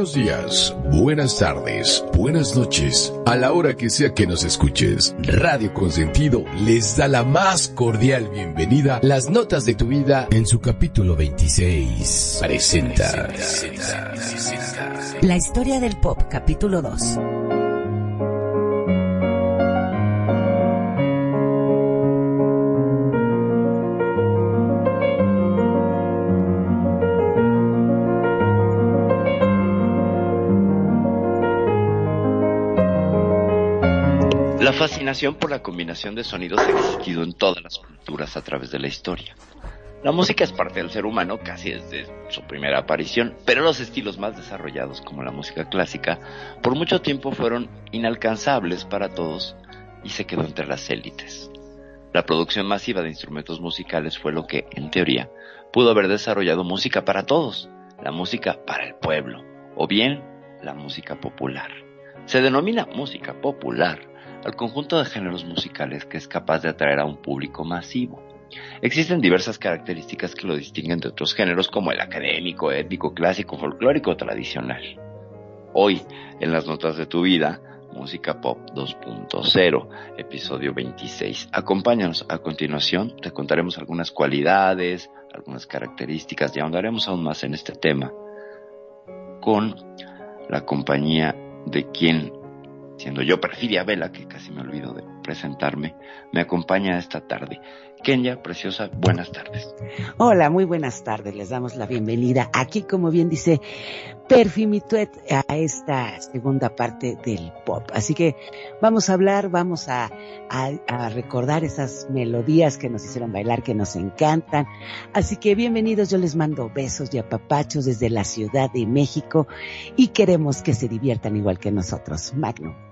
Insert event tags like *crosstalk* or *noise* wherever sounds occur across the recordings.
Buenos días, buenas tardes, buenas noches, a la hora que sea que nos escuches. Radio Consentido les da la más cordial bienvenida. Las notas de tu vida en su capítulo 26. Presenta. La historia del pop, capítulo 2. Por la combinación de sonidos ha existido en todas las culturas a través de la historia. La música es parte del ser humano casi desde su primera aparición, pero los estilos más desarrollados como la música clásica por mucho tiempo fueron inalcanzables para todos y se quedó entre las élites. La producción masiva de instrumentos musicales fue lo que, en teoría, pudo haber desarrollado música para todos, la música para el pueblo, o bien la música popular. Se denomina música popular al conjunto de géneros musicales que es capaz de atraer a un público masivo. Existen diversas características que lo distinguen de otros géneros como el académico, étnico, clásico, folclórico o tradicional. Hoy, en las notas de tu vida, Música Pop 2.0, episodio 26. Acompáñanos a continuación, te contaremos algunas cualidades, algunas características y ahondaremos aún más en este tema con la compañía de quien siendo yo Perfidia Vela, que casi me olvido de presentarme, me acompaña esta tarde. Kenya, preciosa, buenas tardes. Hola, muy buenas tardes. Les damos la bienvenida aquí, como bien dice Perfimituet, a esta segunda parte del pop. Así que vamos a hablar, vamos a, a, a, recordar esas melodías que nos hicieron bailar, que nos encantan. Así que bienvenidos, yo les mando besos y apapachos desde la Ciudad de México y queremos que se diviertan igual que nosotros. Magno.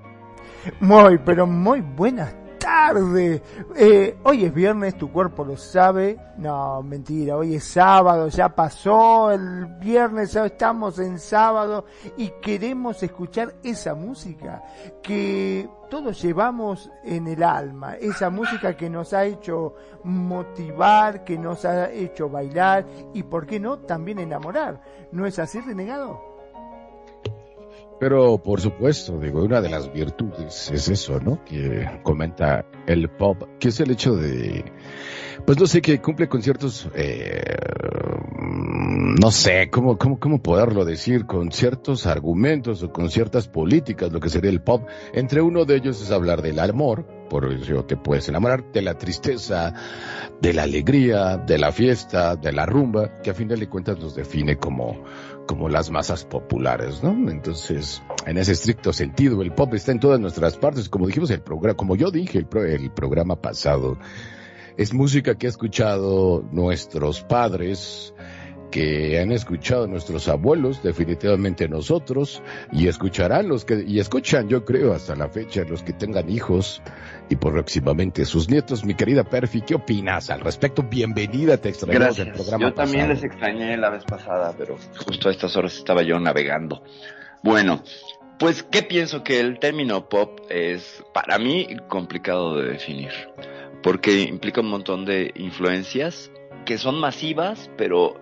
Muy, pero muy buenas tardes. Eh, hoy es viernes, tu cuerpo lo sabe. No, mentira, hoy es sábado, ya pasó el viernes, ya estamos en sábado y queremos escuchar esa música que todos llevamos en el alma, esa música que nos ha hecho motivar, que nos ha hecho bailar y, ¿por qué no?, también enamorar. ¿No es así, renegado? Pero por supuesto, digo, una de las virtudes es eso, ¿no? Que comenta el pop, que es el hecho de, pues no sé, que cumple con ciertos, eh, no sé, ¿cómo, cómo, cómo poderlo decir, con ciertos argumentos o con ciertas políticas, lo que sería el pop. Entre uno de ellos es hablar del amor, por eso te puedes enamorar, de la tristeza, de la alegría, de la fiesta, de la rumba, que a fin de cuentas nos define como, como las masas populares, ¿no? Entonces, en ese estricto sentido, el pop está en todas nuestras partes, como dijimos el programa, como yo dije el, el programa pasado, es música que ha escuchado nuestros padres, que han escuchado nuestros abuelos, definitivamente nosotros, y escucharán los que, y escuchan yo creo hasta la fecha los que tengan hijos y próximamente sus nietos. Mi querida Perfi, ¿qué opinas al respecto? Bienvenida, te extrañamos del programa Yo también pasado. les extrañé la vez pasada, pero justo a estas horas estaba yo navegando. Bueno, pues, ¿qué pienso? Que el término pop es, para mí, complicado de definir, porque implica un montón de influencias que son masivas, pero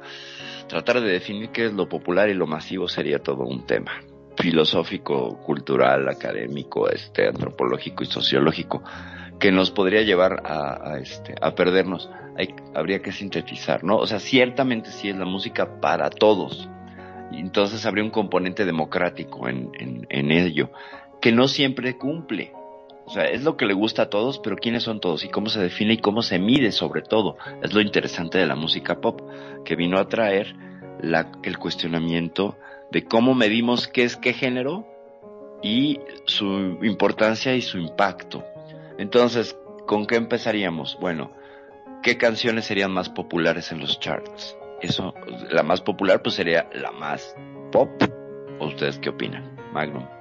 tratar de definir qué es lo popular y lo masivo sería todo un tema filosófico, cultural, académico, este, antropológico y sociológico que nos podría llevar a, este, a perdernos. Hay, habría que sintetizar, ¿no? O sea, ciertamente sí es la música para todos. Entonces habría un componente democrático en, en ello, que no siempre cumple. O sea, es lo que le gusta a todos, pero quiénes son todos y cómo se define y cómo se mide sobre todo. Es lo interesante de la música pop, que vino a traer la, el cuestionamiento de cómo medimos qué es qué género y su importancia y su impacto. Entonces, ¿con qué empezaríamos? Bueno, ¿qué canciones serían más populares en los charts? Eso, la más popular pues sería la más pop. ¿O ustedes qué opinan? Magnum.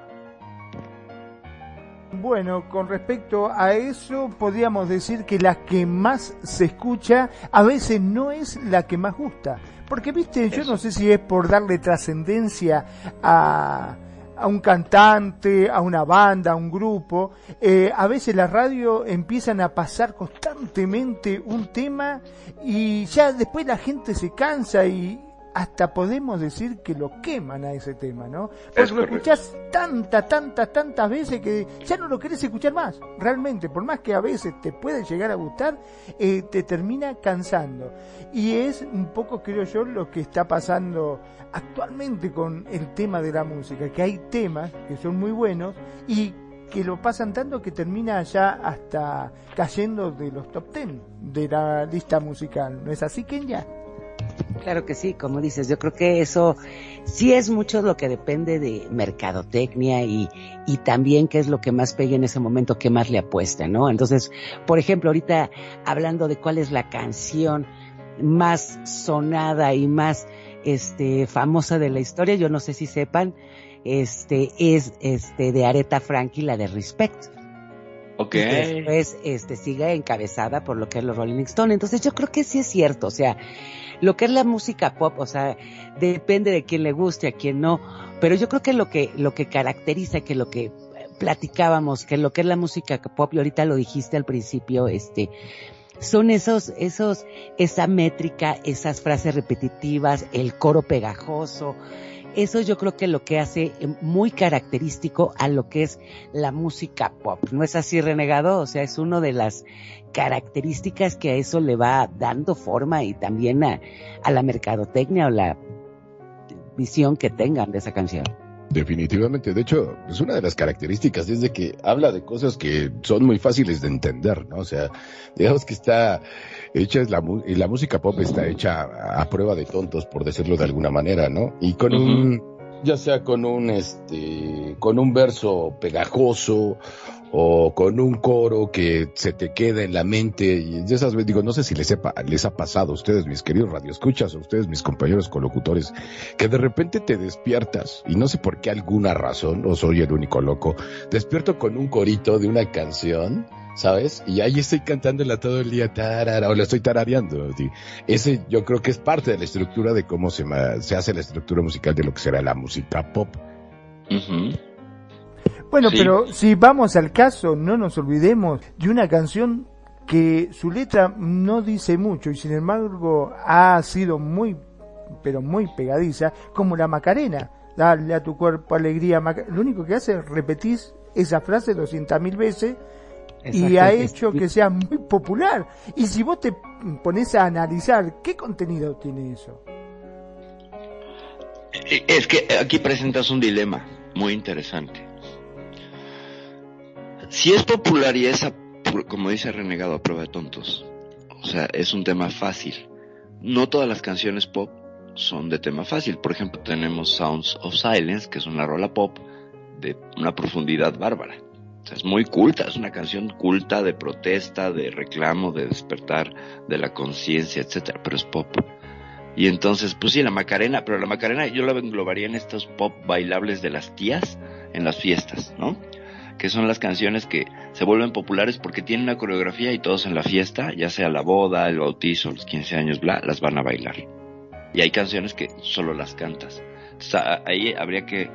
Bueno, con respecto a eso, podríamos decir que la que más se escucha a veces no es la que más gusta. Porque, viste, yo no sé si es por darle trascendencia a, a un cantante, a una banda, a un grupo. Eh, a veces la radio empiezan a pasar constantemente un tema y ya después la gente se cansa y, hasta podemos decir que lo queman a ese tema, ¿no? Porque lo escuchás tantas, tantas, tantas veces que ya no lo querés escuchar más, realmente, por más que a veces te puede llegar a gustar, eh, te termina cansando. Y es un poco, creo yo, lo que está pasando actualmente con el tema de la música, que hay temas que son muy buenos y que lo pasan tanto que termina ya hasta cayendo de los top ten de la lista musical. ¿No es así, Kenya? Claro que sí, como dices, yo creo que eso sí es mucho lo que depende de mercadotecnia y, y también qué es lo que más pegue en ese momento, qué más le apuesta, ¿no? Entonces, por ejemplo, ahorita hablando de cuál es la canción más sonada y más este famosa de la historia, yo no sé si sepan, este es este de Aretha Franklin, la de Respect. Ok. Y después este sigue encabezada por lo que es los Rolling Stones. Entonces yo creo que sí es cierto, o sea, lo que es la música pop, o sea, depende de quién le guste, a quién no, pero yo creo que lo que, lo que caracteriza, que lo que platicábamos, que lo que es la música pop, y ahorita lo dijiste al principio, este, son esos, esos, esa métrica, esas frases repetitivas, el coro pegajoso, eso yo creo que lo que hace muy característico a lo que es la música pop. ¿No es así, renegado? O sea, es una de las características que a eso le va dando forma y también a, a la mercadotecnia o la visión que tengan de esa canción. Definitivamente, de hecho, es una de las características desde que habla de cosas que son muy fáciles de entender, ¿no? O sea, digamos que está hecha es la y la música pop está hecha a, prueba de tontos, por decirlo de alguna manera, ¿no? Y con un, ya sea con un este, con un verso pegajoso o con un coro que se te queda en la mente y esas veces digo, no sé si les, sepa, les ha pasado a ustedes, mis queridos radioescuchas, a ustedes, mis compañeros colocutores, que de repente te despiertas y no sé por qué alguna razón, o soy el único loco, despierto con un corito de una canción, ¿sabes? Y ahí estoy cantándola todo el día, tarara, o la estoy tarareando. Ese yo creo que es parte de la estructura de cómo se, se hace la estructura musical de lo que será la música pop. Bueno, pero si vamos al caso, no nos olvidemos de una canción que su letra no dice mucho y sin embargo ha sido muy, pero muy pegadiza, como la Macarena. Dale a tu cuerpo alegría. Lo único que hace es repetir esa frase doscientas mil veces y ha hecho que sea muy popular. Y si vos te pones a analizar, ¿qué contenido tiene eso? Es que aquí presentas un dilema muy interesante si es popular y es, como dice Renegado, a prueba de tontos, o sea, es un tema fácil. No todas las canciones pop son de tema fácil. Por ejemplo, tenemos Sounds of Silence, que es una rola pop de una profundidad bárbara. O sea, es muy culta, es una canción culta de protesta, de reclamo, de despertar de la conciencia, etcétera, pero es pop. Y entonces, pues sí, la Macarena, pero la Macarena yo la englobaría en estos pop bailables de las tías en las fiestas, ¿no? Que son las canciones que se vuelven populares porque tienen una coreografía y todos en la fiesta, ya sea la boda, el bautizo, los 15 años, bla, las van a bailar. Y hay canciones que solo las cantas. ahí habría que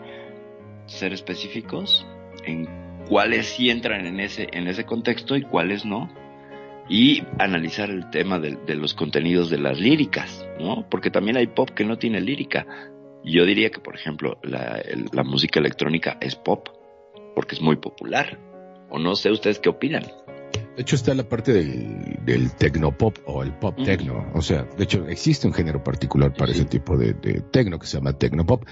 ser específicos en cuáles sí entran en ese, en ese contexto y cuáles no. Y analizar el tema de, los contenidos de las líricas, ¿no? Porque también hay pop que no tiene lírica. Yo diría que, por ejemplo, la música electrónica es pop, porque es muy popular. O no sé ustedes qué opinan. De hecho está la parte del, del tecnopop o el pop tecno. O sea, de hecho existe un género particular para ese tipo de, de tecno que se llama tecnopop.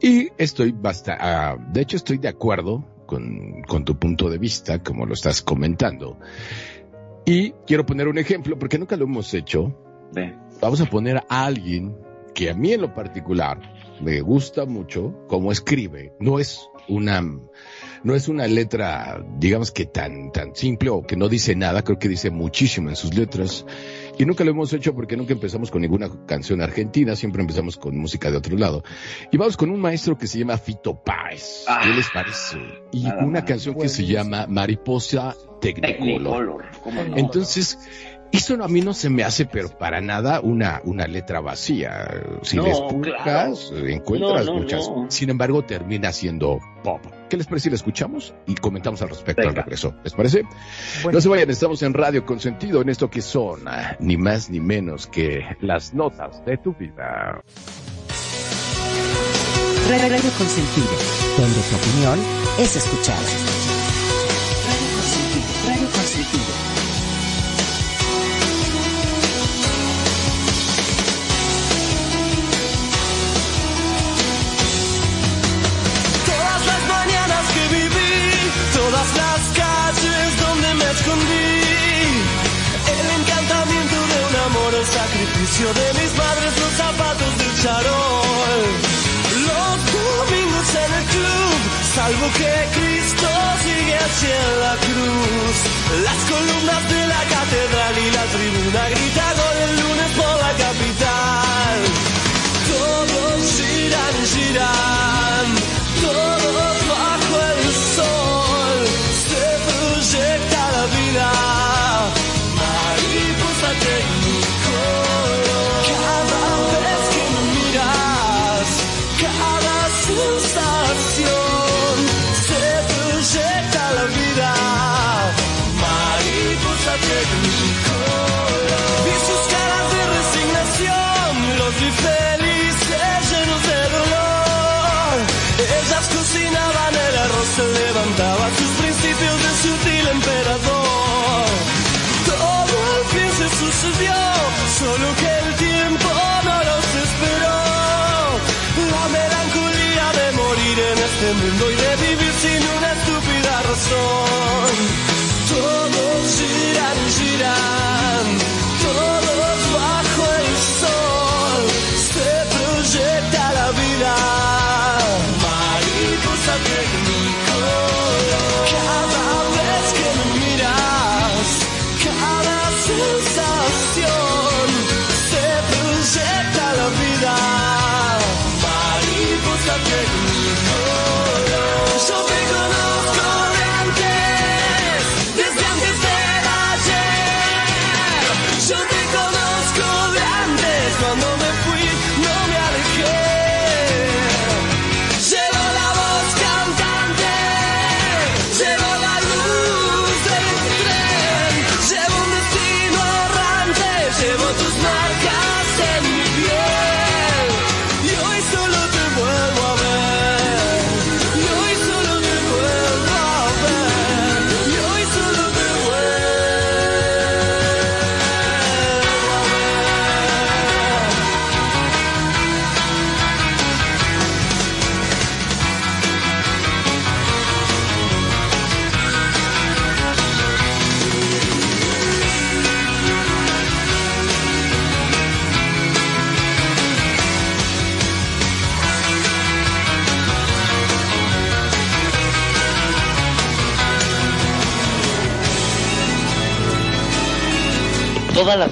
Y estoy bastante, ah, de hecho estoy de acuerdo con, con tu punto de vista, como lo estás comentando. Y quiero poner un ejemplo, porque nunca lo hemos hecho. Vamos a poner a alguien que a mí en lo particular me gusta mucho cómo escribe. No es una no es una letra, digamos que tan, tan simple o que no dice nada, creo que dice muchísimo en sus letras. Y nunca lo hemos hecho porque nunca empezamos con ninguna canción argentina, siempre empezamos con música de otro lado. Y vamos con un maestro que se llama Fito Páez. ¿Qué ah, les parece? Y una canción que se llama Mariposa Technicolor. Entonces, eso a mí no se me hace, pero para nada, una, una letra vacía. Si les buscas, encuentras muchas. Sin embargo, termina siendo pop. ¿Qué les parece si la escuchamos y comentamos al respecto al regreso? ¿Les parece? No se vayan, estamos en Radio Consentido en esto que son ah, ni más ni menos que las notas de tu vida. Radio Consentido, donde tu opinión es escuchada. De mis madres los zapatos del charol. Los domingos en el club, salvo que Cristo sigue hacia la cruz. Las columnas de la catedral y la tribuna gritan el lunes por la capital. Todos giran, giran,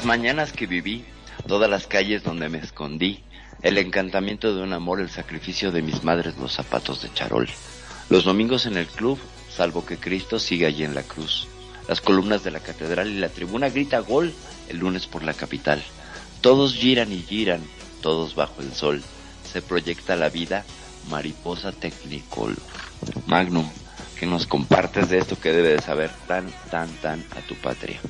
mañanas que viví, todas las calles donde me escondí, el encantamiento de un amor, el sacrificio de mis madres, los zapatos de charol. Los domingos en el club, salvo que Cristo sigue allí en la cruz. Las columnas de la catedral y la tribuna grita gol el lunes por la capital. Todos giran y giran, todos bajo el sol. Se proyecta la vida, mariposa technicolor. Magnum, que nos compartes de esto que debe de saber tan, tan, tan a tu patria.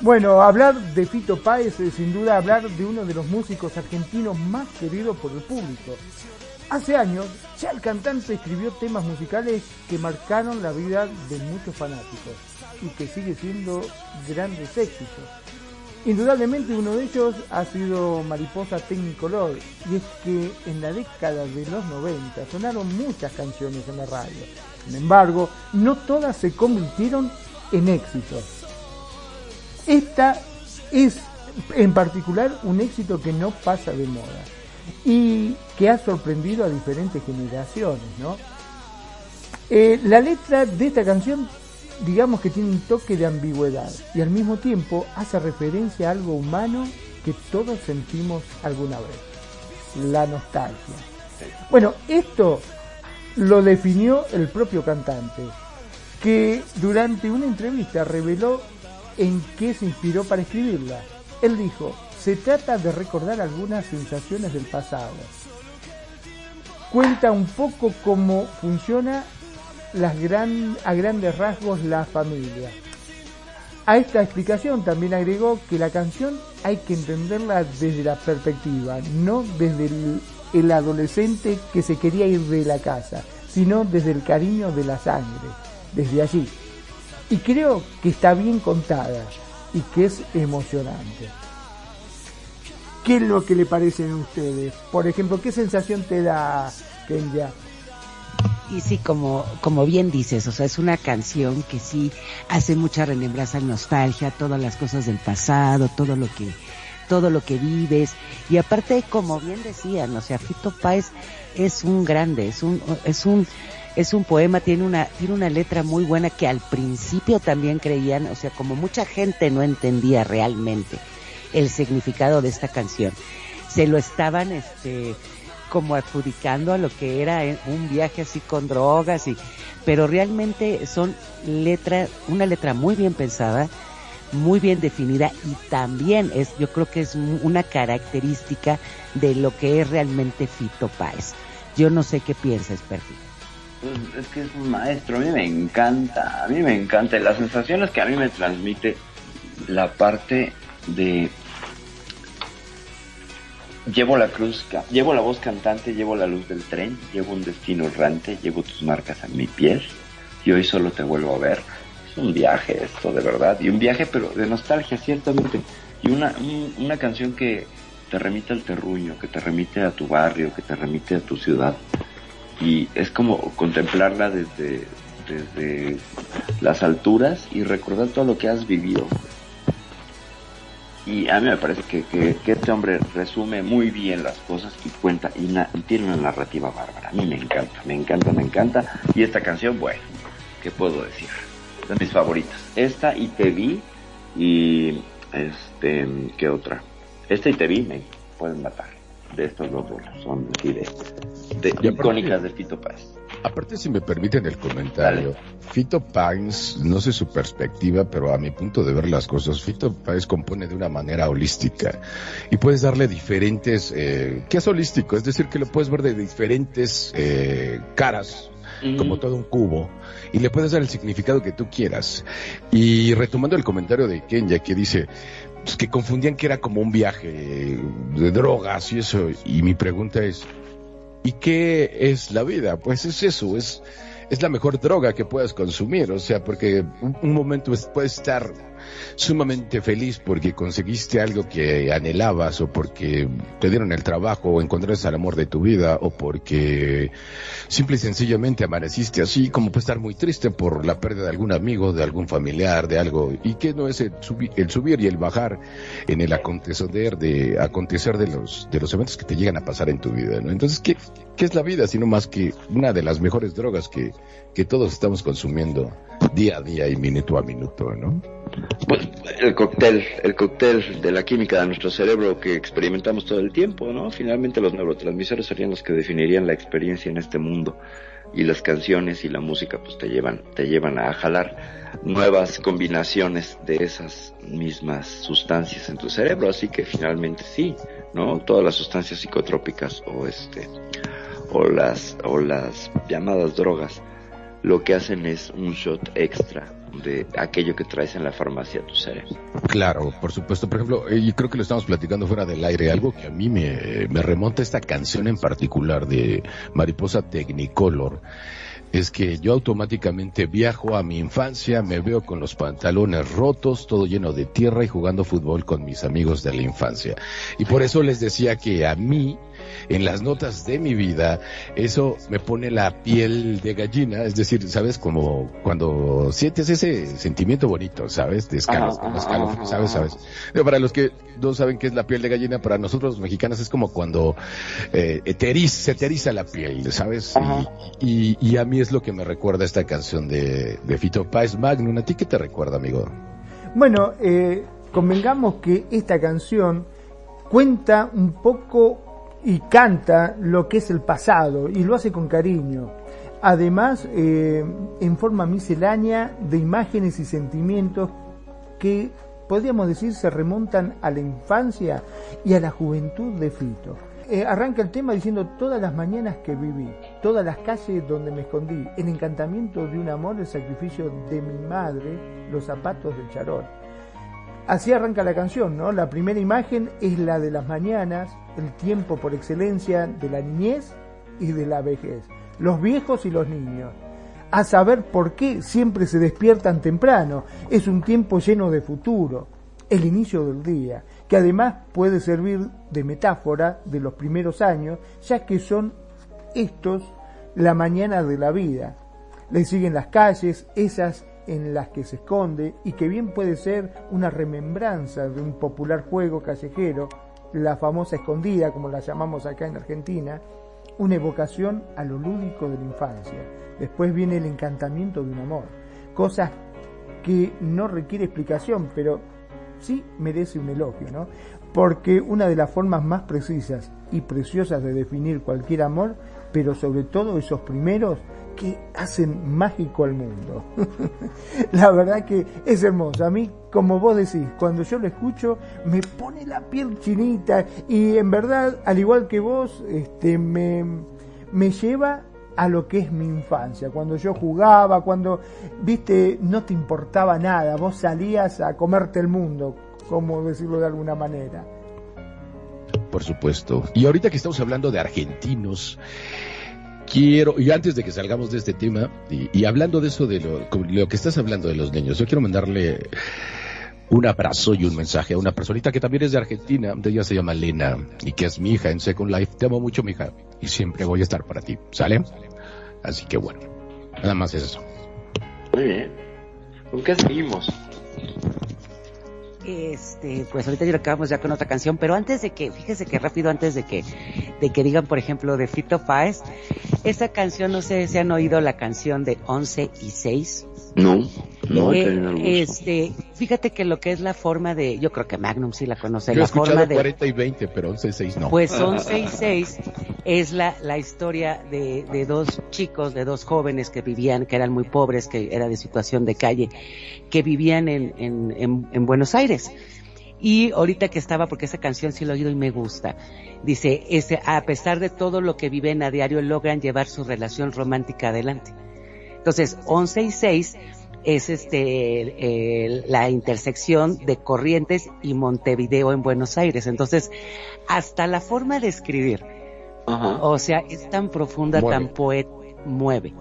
Bueno, hablar de Fito Páez es sin duda hablar de uno de los músicos argentinos más queridos por el público. Hace años, ya el cantante escribió temas musicales que marcaron la vida de muchos fanáticos y que sigue siendo grandes éxitos. Indudablemente uno de ellos ha sido Mariposa Technicolor y es que en la década de los 90 sonaron muchas canciones en la radio. Sin embargo, no todas se convirtieron en éxitos. Esta es en particular un éxito que no pasa de moda. y que ha sorprendido a diferentes generaciones, ¿no? Eh, la letra de esta canción, digamos que tiene un toque de ambigüedad y al mismo tiempo hace referencia a algo humano que todos sentimos alguna vez, la nostalgia. Bueno, esto lo definió el propio cantante, que durante una entrevista reveló en qué se inspiró para escribirla. Él dijo, se trata de recordar algunas sensaciones del pasado. Cuenta un poco cómo funciona a grandes rasgos la familia. A esta explicación también agregó que la canción hay que entenderla desde la perspectiva, no desde el adolescente que se quería ir de la casa, sino desde el cariño de la sangre, desde allí. Y creo que está bien contada y que es emocionante. ¿Qué es lo que le parecen a ustedes? Por ejemplo, ¿qué sensación te da, Kenya? Y sí, como, como bien dices, o sea, es una canción que sí hace mucha remembranza, nostalgia, todas las cosas del pasado, todo lo que, todo lo que vives. Y aparte, como bien decían, o sea, Fito Páez es un grande, es un, es un, es un poema, tiene una, tiene una letra muy buena que al principio también creían, o sea, como mucha gente no entendía realmente el significado de esta canción, se lo estaban, este, como adjudicando a lo que era un viaje así con drogas y, pero realmente son letras, una letra muy bien pensada, muy bien definida y también es, yo creo que es una característica de lo que es realmente Fito Páez. Yo no sé qué piensas, Perfil. Pues es que es un maestro, a mí me encanta, a mí me encanta. Las sensaciones que a mí me transmite la parte de llevo la cruz, llevo la voz cantante, llevo la luz del tren, llevo un destino errante, llevo tus marcas en mi piel y hoy solo te vuelvo a ver. Es un viaje esto, de verdad, y un viaje pero de nostalgia, ciertamente. Y una, una canción que te remite al terruño, que te remite a tu barrio, que te remite a tu ciudad. Y es como contemplarla desde, desde las alturas y recordar todo lo que has vivido. Y a mí me parece que, que, este hombre resume muy bien las cosas y cuenta y, tiene una narrativa bárbara. A mí me encanta, me encanta, me encanta. Y esta canción, bueno, ¿qué puedo decir? De mis favoritas. Esta y Te Vi y este, ¿qué otra? Esta y Te Vi me pueden matar. De estos dos son así de icónicas de Fito Paz. Aparte, si me permiten el comentario, Fito Pines, no sé su perspectiva, pero a mi punto de ver las cosas, Fito Pines compone de una manera holística y puedes darle diferentes, eh, ¿qué es holístico? Es decir, que lo puedes ver de diferentes eh, caras, como todo un cubo, y le puedes dar el significado que tú quieras. Y retomando el comentario de Kenya que dice, pues, que confundían que era como un viaje de drogas y eso, y mi pregunta es, ¿Y qué es la vida? Pues es eso, es, es la mejor droga que puedas consumir, o sea, porque un, un momento puede estar sumamente feliz porque conseguiste algo que anhelabas o porque te dieron el trabajo o encontraste al amor de tu vida o porque simple y sencillamente amaneciste así como puede estar muy triste por la pérdida de algún amigo, de algún familiar, de algo y que no es el, subir y el bajar en el acontecer de acontecer de los de los eventos que te llegan a pasar en tu vida, ¿no? Entonces, ¿qué, qué es la vida sino más que una de las mejores drogas que, que todos estamos consumiendo día a día y minuto a minuto, ¿no? Pues el cóctel, el cóctel de la química de nuestro cerebro que experimentamos todo el tiempo, ¿no? Finalmente los neurotransmisores serían los que definirían la experiencia en este mundo y las canciones y la música pues te llevan, te llevan a jalar nuevas combinaciones de esas mismas sustancias en tu cerebro, así que finalmente sí, ¿no? Todas las sustancias psicotrópicas o este o las o las llamadas drogas lo que hacen es un shot extra de aquello que traes en la farmacia a tu cerebro. Claro, por supuesto. Por ejemplo, eh, y creo que lo estamos platicando fuera del aire, algo que a mí me, me remonta esta canción en particular de Mariposa Technicolor. es que yo automáticamente viajo a mi infancia, me veo con los pantalones rotos, todo lleno de tierra y jugando fútbol con mis amigos de la infancia. Y por eso les decía que a mí, en las notas de mi vida, eso me pone la piel de gallina, es decir, ¿sabes? Como cuando sientes ese sentimiento bonito, ¿sabes? De Ajá, escalofrío, ajá, ¿sabes? ¿Sabes? Pero para los que no saben qué es la piel de gallina, para nosotros los mexicanos es como cuando eh, se te eriza la piel, ¿sabes? Y, y, y a mí es lo que me recuerda esta canción de, de Fito Páez Magnum. ¿A ti qué te recuerda, amigo? Bueno, eh, convengamos que esta canción cuenta un poco y canta lo que es el pasado y lo hace con cariño. Además, eh, en forma miscelánea de imágenes y sentimientos que podríamos decir se remontan a la infancia y a la juventud de Fito. Eh, arranca el tema diciendo todas las mañanas que viví, todas las calles donde me escondí, el encantamiento de un amor, el sacrificio de mi madre, los zapatos del charol. Así arranca la canción, ¿no? La primera imagen es la de las mañanas, el tiempo por excelencia de la niñez y de la vejez, los viejos y los niños. A saber por qué siempre se despiertan temprano, es un tiempo lleno de futuro, el inicio del día, que además puede servir de metáfora de los primeros años, ya que son estos la mañana de la vida. Le siguen las calles, esas en las que se esconde y que bien puede ser una remembranza de un popular juego callejero, la famosa escondida, como la llamamos acá en Argentina, una evocación a lo lúdico de la infancia. Después viene el encantamiento de un amor, cosas que no requiere explicación, pero sí merece un elogio, ¿no? Porque una de las formas más precisas y preciosas de definir cualquier amor, pero sobre todo esos primeros que hacen mágico al mundo. *laughs* la verdad que es hermoso. A mí, como vos decís, cuando yo lo escucho, me pone la piel chinita y en verdad, al igual que vos, este, me, me lleva a lo que es mi infancia, cuando yo jugaba, cuando, viste, no te importaba nada, vos salías a comerte el mundo, como decirlo de alguna manera. Por supuesto. Y ahorita que estamos hablando de argentinos, quiero, y antes de que salgamos de este tema, y, hablando de eso, de lo, lo que estás hablando de los niños, yo quiero mandarle un abrazo y un mensaje a una personita que también es de Argentina, de ella se llama Lena, y que es mi hija en Second Life. Te amo mucho, mi hija, y siempre voy a estar para ti, ¿sale? Así que bueno, nada más es eso. Muy bien. ¿Con qué seguimos? Este, pues ahorita ya acabamos ya con otra canción, pero antes de que, fíjese que rápido antes de que, de que digan, por ejemplo, de Fito Páez, esa canción, no sé si han oído la canción de 11 y 6. No, no, Eh, este, fíjate que lo que es la forma de, yo creo que Magnum sí la conoce, Yo he la escuchado forma de, 40 y 20, pero 11 y 6 no. Pues 11 y 6 es la, la historia de, de dos chicos, de dos jóvenes que vivían, que eran muy pobres, que era de situación de calle, que vivían en, en, en, en Buenos Aires. Y ahorita que estaba, porque esa canción sí la he oído y me gusta, dice, ese, a pesar de todo lo que viven a diario, logran llevar su relación romántica adelante. Entonces, 11 y 6 es este el- la intersección de Corrientes y Montevideo en Buenos Aires. Entonces, hasta la forma de escribir, Ajá. o sea, es tan profunda, Mueve. tan poeta, mueve.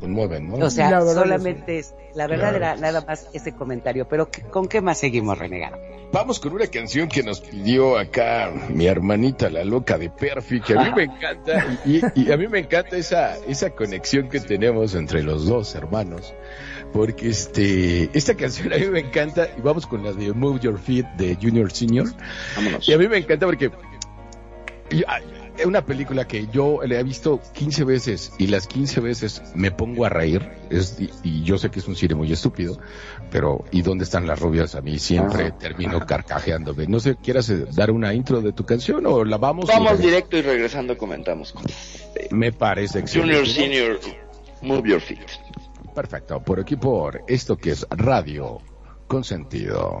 Conmueven, ¿no? O sea, solamente es, la verdad Claro. era nada más ese comentario, pero ¿qué- ¿con qué más seguimos, renegado? Vamos con una canción que nos pidió acá mi hermanita, la loca de Perfi, que a mí me encanta, y, y a mí me encanta esa, esa conexión que tenemos entre los dos hermanos, porque este, esta canción a mí me encanta, y vamos con la de Move Your Feet de Junior Senior, Vámonos. y a mí me encanta porque y, una película que yo la he visto 15 veces y las 15 veces me pongo a reír. Es, y, y yo sé que es un cine muy estúpido, pero ¿y dónde están las rubias? A mí siempre Ajá. termino carcajeándome. No sé, ¿quieras eh, dar una intro de tu canción o la vamos? Vamos y- directo y regresando comentamos. Eh, Me parece Junior, excelente. senior, move your feet. Perfecto. Por aquí por esto que es Radio Consentido.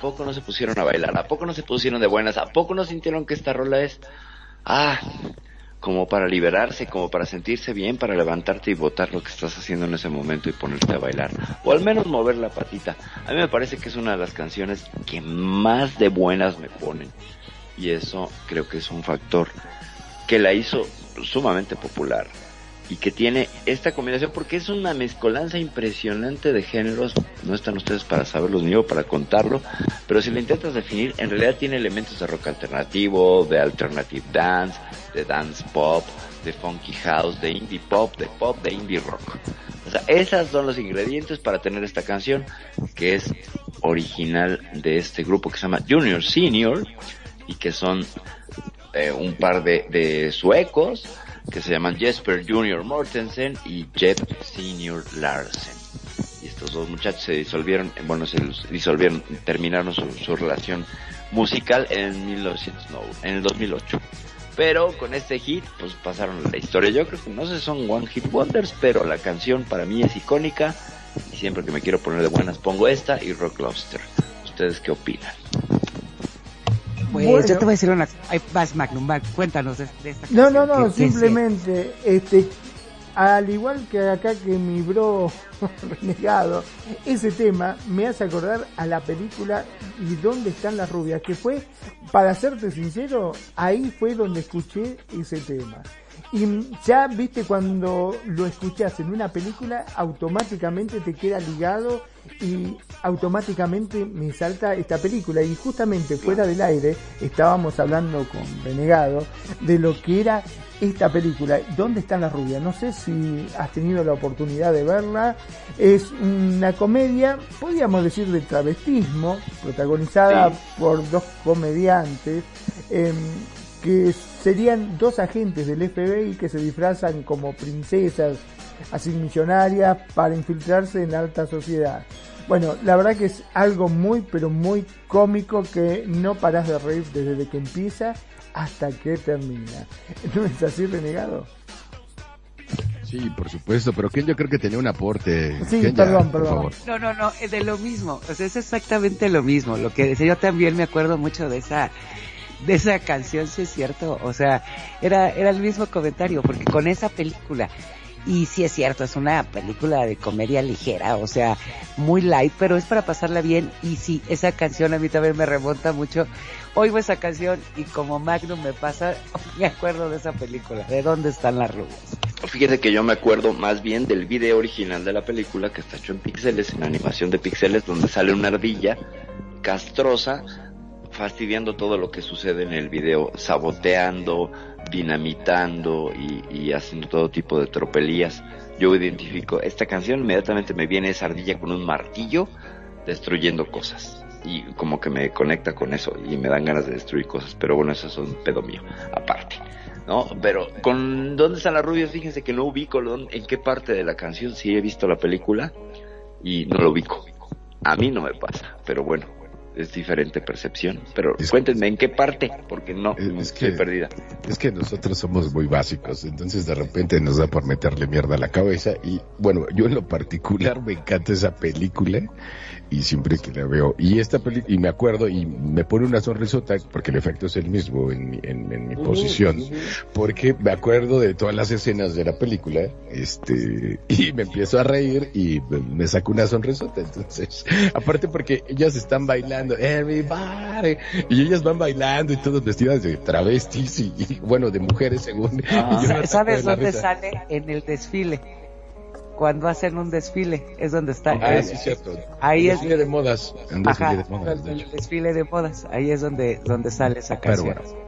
Poco no se pusieron a bailar? ¿A poco no se pusieron de buenas? ¿A poco no sintieron que esta rola es, ah, como para liberarse, como para sentirse bien, para levantarte y votar lo que estás haciendo en ese momento y ponerte a bailar? O al menos mover la patita. A mí me parece que es una de las canciones que más de buenas me ponen. Y eso creo que es un factor que la hizo sumamente popular y que tiene esta combinación porque es una mezcolanza impresionante de géneros, no están ustedes para saberlos ni yo para contarlo, pero si lo intentas definir, en realidad tiene elementos de rock alternativo, de alternative dance, de dance pop, de funky house, de indie pop, de pop, de indie rock. O sea, esos son los ingredientes para tener esta canción que es original de este grupo que se llama Junior Senior y que son eh, un par de, de suecos que se llaman Jesper Junior Mortensen y Jeff Senior Larsen. Y estos dos muchachos se disolvieron, bueno, se disolvieron, terminaron su, relación musical en, 1900, en el 2008. Pero con este hit, pues pasaron la historia. Yo creo que no sé, son One Hit Wonders, pero la canción para mí es icónica. Y siempre que me quiero poner de buenas pongo esta y Rock Lobster. ¿Ustedes qué opinan? Pues yo te voy a decir una. Hay más Magnum, cuéntanos de, esta No, no, no, simplemente, este, al igual que acá que mi bro *laughs* renegado, ese tema me hace acordar a la película ¿Y dónde están las rubias? Que fue, para serte sincero, ahí fue donde escuché ese tema. Y ya viste cuando lo escuchas en una película, automáticamente te queda ligado y automáticamente me salta esta película. Y justamente fuera del aire estábamos hablando con Renegado de lo que era esta película. ¿Dónde están las rubias? No sé si has tenido la oportunidad de verla. Es una comedia, podríamos decir, de travestismo, protagonizada por dos comediantes. Em, que serían dos agentes del FBI que se disfrazan como princesas así millonarias para infiltrarse en la alta sociedad. Bueno, la verdad que es algo muy pero muy cómico que no paras de reír desde que empieza hasta que termina. *laughs* ¿No es así, renegado? Sí, por supuesto, pero que yo creo que tenía un aporte. Sí, perdón, perdón. No, no, no, es de lo mismo, o sea, es exactamente lo mismo. Lo que decía yo también me acuerdo mucho de esa de esa canción, si es cierto. O sea, era, era el mismo comentario, porque con esa película, y sí es cierto, es una película de comedia ligera, o sea, muy light, pero es para pasarla bien. Y sí, esa canción a mí también me remonta mucho. Oigo esa canción y como Magnum me pasa, *laughs* me acuerdo de esa película, de dónde están las rubias. Fíjese que yo me acuerdo más bien del video original de la película que está hecho en píxeles, en animación de píxeles, donde sale una ardilla castrosa fastidiando todo lo que sucede en el video, saboteando, dinamitando y, haciendo todo tipo de tropelías. Yo identifico esta canción, inmediatamente me viene esa ardilla con un martillo destruyendo cosas. Y como que me conecta con eso y me dan ganas de destruir cosas. Pero bueno, eso es un pedo mío, aparte. ¿no? Pero con ¿Dónde están las rubias? Fíjense que no ubico en qué parte de la canción sí he visto la película y no lo ubico. A mí no me pasa, pero bueno, es diferente percepción. Pero cuéntenme en qué parte, porque no, es estoy perdida. Es que nosotros somos muy básicos, entonces de repente nos da por meterle mierda a la cabeza. Y bueno, yo en lo particular me encanta esa película y siempre que la veo. Y esta película, y me acuerdo, y me pone una sonrisota, porque el efecto es el mismo en mi, en, mi posición, porque me acuerdo de todas las escenas de la película, este, *laughs* y me empiezo a reír y me saco una sonrisota. Entonces, *laughs* aparte porque ellas están bailando, everybody, y ellas van bailando y todas vestidas de travestis y, bueno, de mujeres según. Ah. ¿Sabes dónde sale? En el desfile cuando hacen un desfile, es donde está. Ah, sí, cierto. Ahí desfile de modas. Ajá, de modas, el desfile de modas. Ahí es donde, donde sale esa canción. Pero bueno,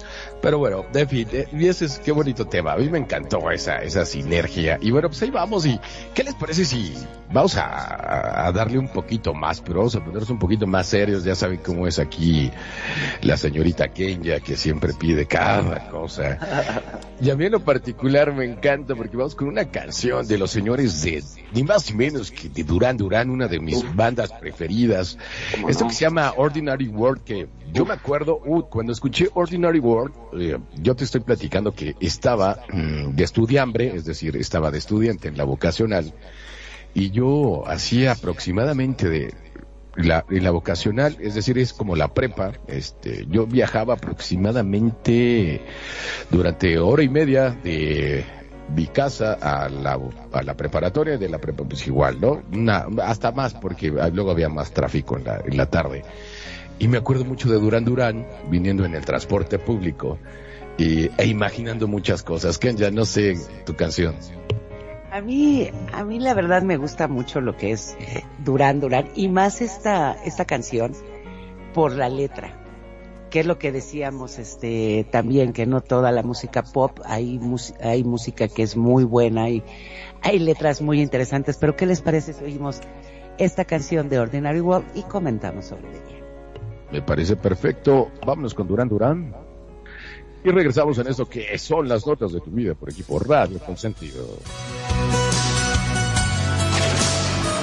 de fin, eh, y ese es qué bonito tema. A mí me encantó esa, esa sinergia. Y bueno, pues ahí vamos. ¿Y qué les parece si vamos a, darle un poquito más, pero vamos a ponernos un poquito más serios? Ya saben cómo es aquí la señorita Kenya, que siempre pide cada cosa. Y a mí en lo particular me encanta porque vamos con una canción de los señores de, ni más ni menos que de Duran Duran, una de mis bandas preferidas. Esto que se llama Ordinary World, que yo me acuerdo, uh, cuando escuché Ordinary World, eh, yo te estoy platicando que estaba mm, de estudiambre, es decir, estaba de estudiante en la vocacional, y yo hacía aproximadamente de la, vocacional, es decir, es como la prepa. Este, yo viajaba aproximadamente durante hora y media de mi casa a la, a la preparatoria de la prepa, pues igual, ¿no? hasta más, porque luego había más tráfico en la tarde. Y me acuerdo mucho de Durán Durán, viniendo en el transporte público y, e imaginando muchas cosas. Ken, ya no sé tu canción. A mí, a mí la verdad me gusta mucho lo que es eh, Durán Durán y más esta, esta canción por la letra, que es lo que decíamos este también que no toda la música pop hay hay música que es muy buena y hay letras muy interesantes, pero ¿qué les parece si oímos esta canción de Ordinary World y comentamos sobre ella? Me parece perfecto. Vámonos con Durán Durán. Y regresamos en esto que son las notas de tu vida por equipo Radio Consentido.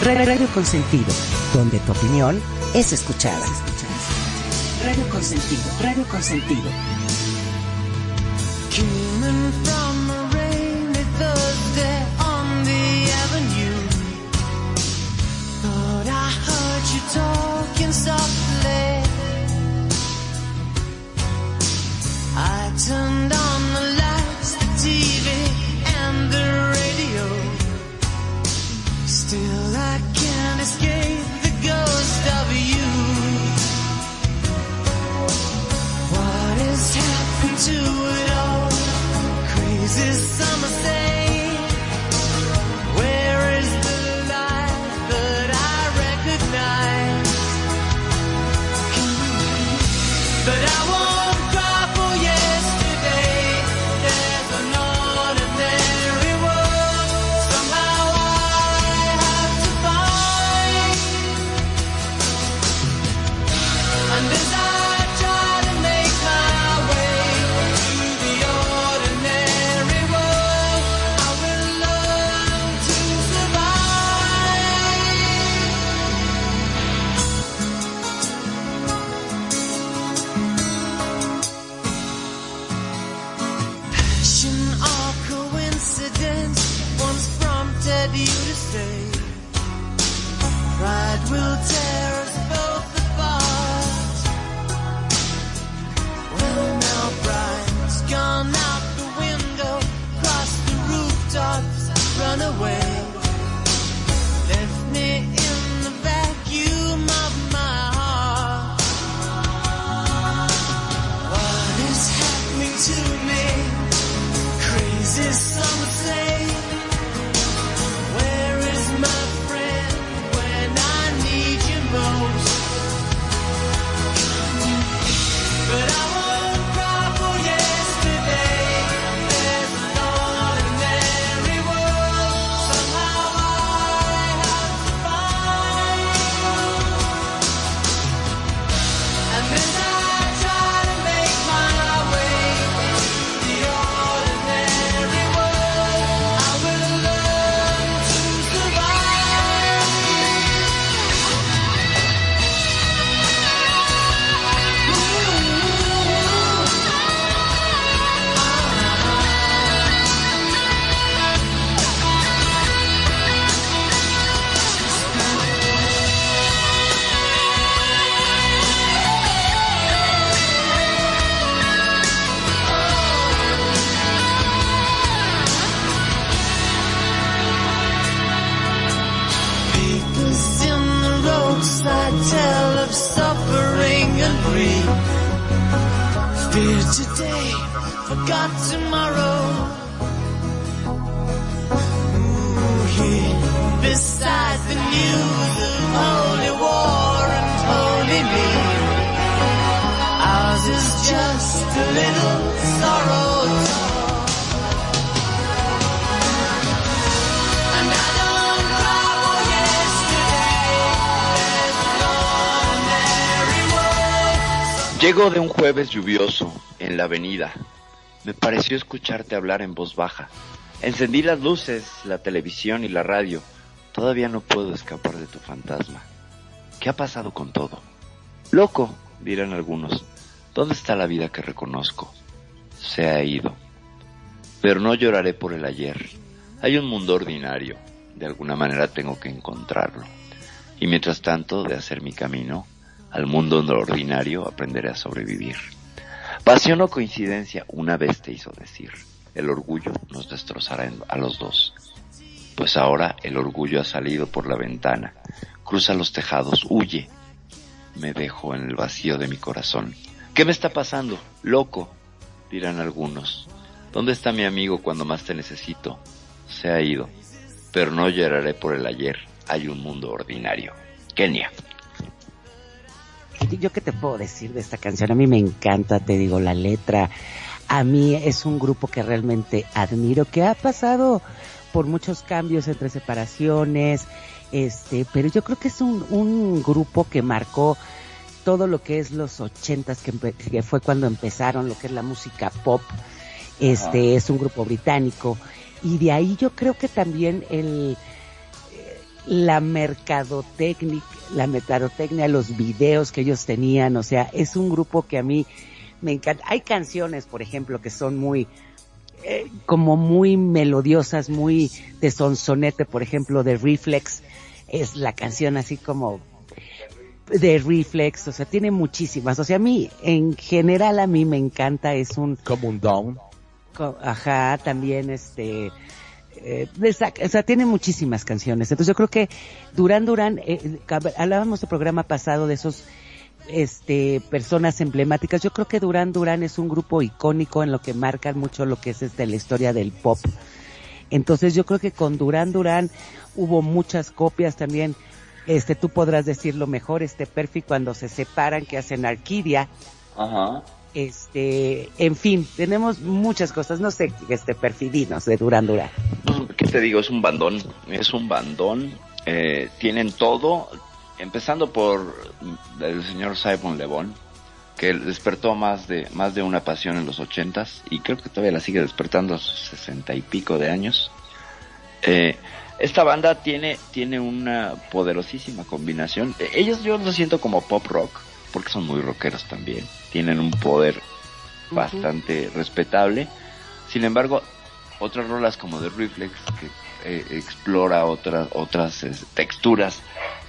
Radio Consentido, donde tu opinión es escuchada. Radio Consentido, Radio Consentido. Llego de un jueves lluvioso en la avenida. Me pareció escucharte hablar en voz baja. Encendí las luces, la televisión y la radio. Todavía no puedo escapar de tu fantasma. ¿Qué ha pasado con todo? Loco, dirán algunos. ¿Dónde está la vida que reconozco? Se ha ido. Pero no lloraré por el ayer. Hay un mundo ordinario. De alguna manera tengo que encontrarlo. y mientras tanto de hacer mi camino al mundo ordinario aprenderé a sobrevivir. Pasión o coincidencia, una vez te hizo decir, el orgullo nos destrozará a los dos. Pues ahora el orgullo ha salido por la ventana, cruza los tejados, huye. Me dejo en el vacío de mi corazón. ¿Qué me está pasando? Loco, dirán algunos. ¿Dónde está mi amigo cuando más te necesito? Se ha ido, pero no lloraré por el ayer. Hay un mundo ordinario. Kenia. ¿Yo qué te puedo decir de esta canción? A mí me encanta, te digo, la letra. A mí es un grupo que realmente admiro, que ha pasado por muchos cambios entre separaciones, este, pero yo creo que es un, un grupo que marcó todo lo que es los ochentas, que, que, fue cuando empezaron lo que es la música pop. Este, es un grupo británico. Y de ahí yo creo que también el, la mercadotecnia, la mercadotecnia, los videos que ellos tenían, o sea, es un grupo que a mí me encanta. Hay canciones, por ejemplo, que son muy, eh, como muy melodiosas, muy de sonsonete, por ejemplo, de Reflex, es la canción así como de Reflex, o sea, tiene muchísimas, o sea, a mí, en general a mí me encanta, es un... Como un down. Ajá, también este, eh, o sea, tiene muchísimas canciones. Entonces yo creo que Durán Durán, eh, hablábamos el programa pasado de esos este personas emblemáticas. Yo creo que Durán Durán es un grupo icónico en lo que marcan mucho lo que es este, la historia del pop. Entonces yo creo que con Durán Durán hubo muchas copias también. Este, tú podrás decirlo mejor, este Perfi cuando se separan que hacen Arquidia. Ajá este, en fin, tenemos muchas cosas, no sé, este, perfidinos de Durán Durán. ¿Qué te digo? Es un bandón, es un bandón, eh, tienen todo, empezando por el señor Simon Le que despertó más de, más de una pasión en los ochentas, y creo que todavía la sigue despertando a sus sesenta y pico de años. Eh, esta banda tiene, tiene una poderosísima combinación. Ellos yo los siento como pop rock, porque son muy rockeros también tienen un poder bastante respetable. Sin embargo, otras rolas como The Reflex, que eh, explora otras otras texturas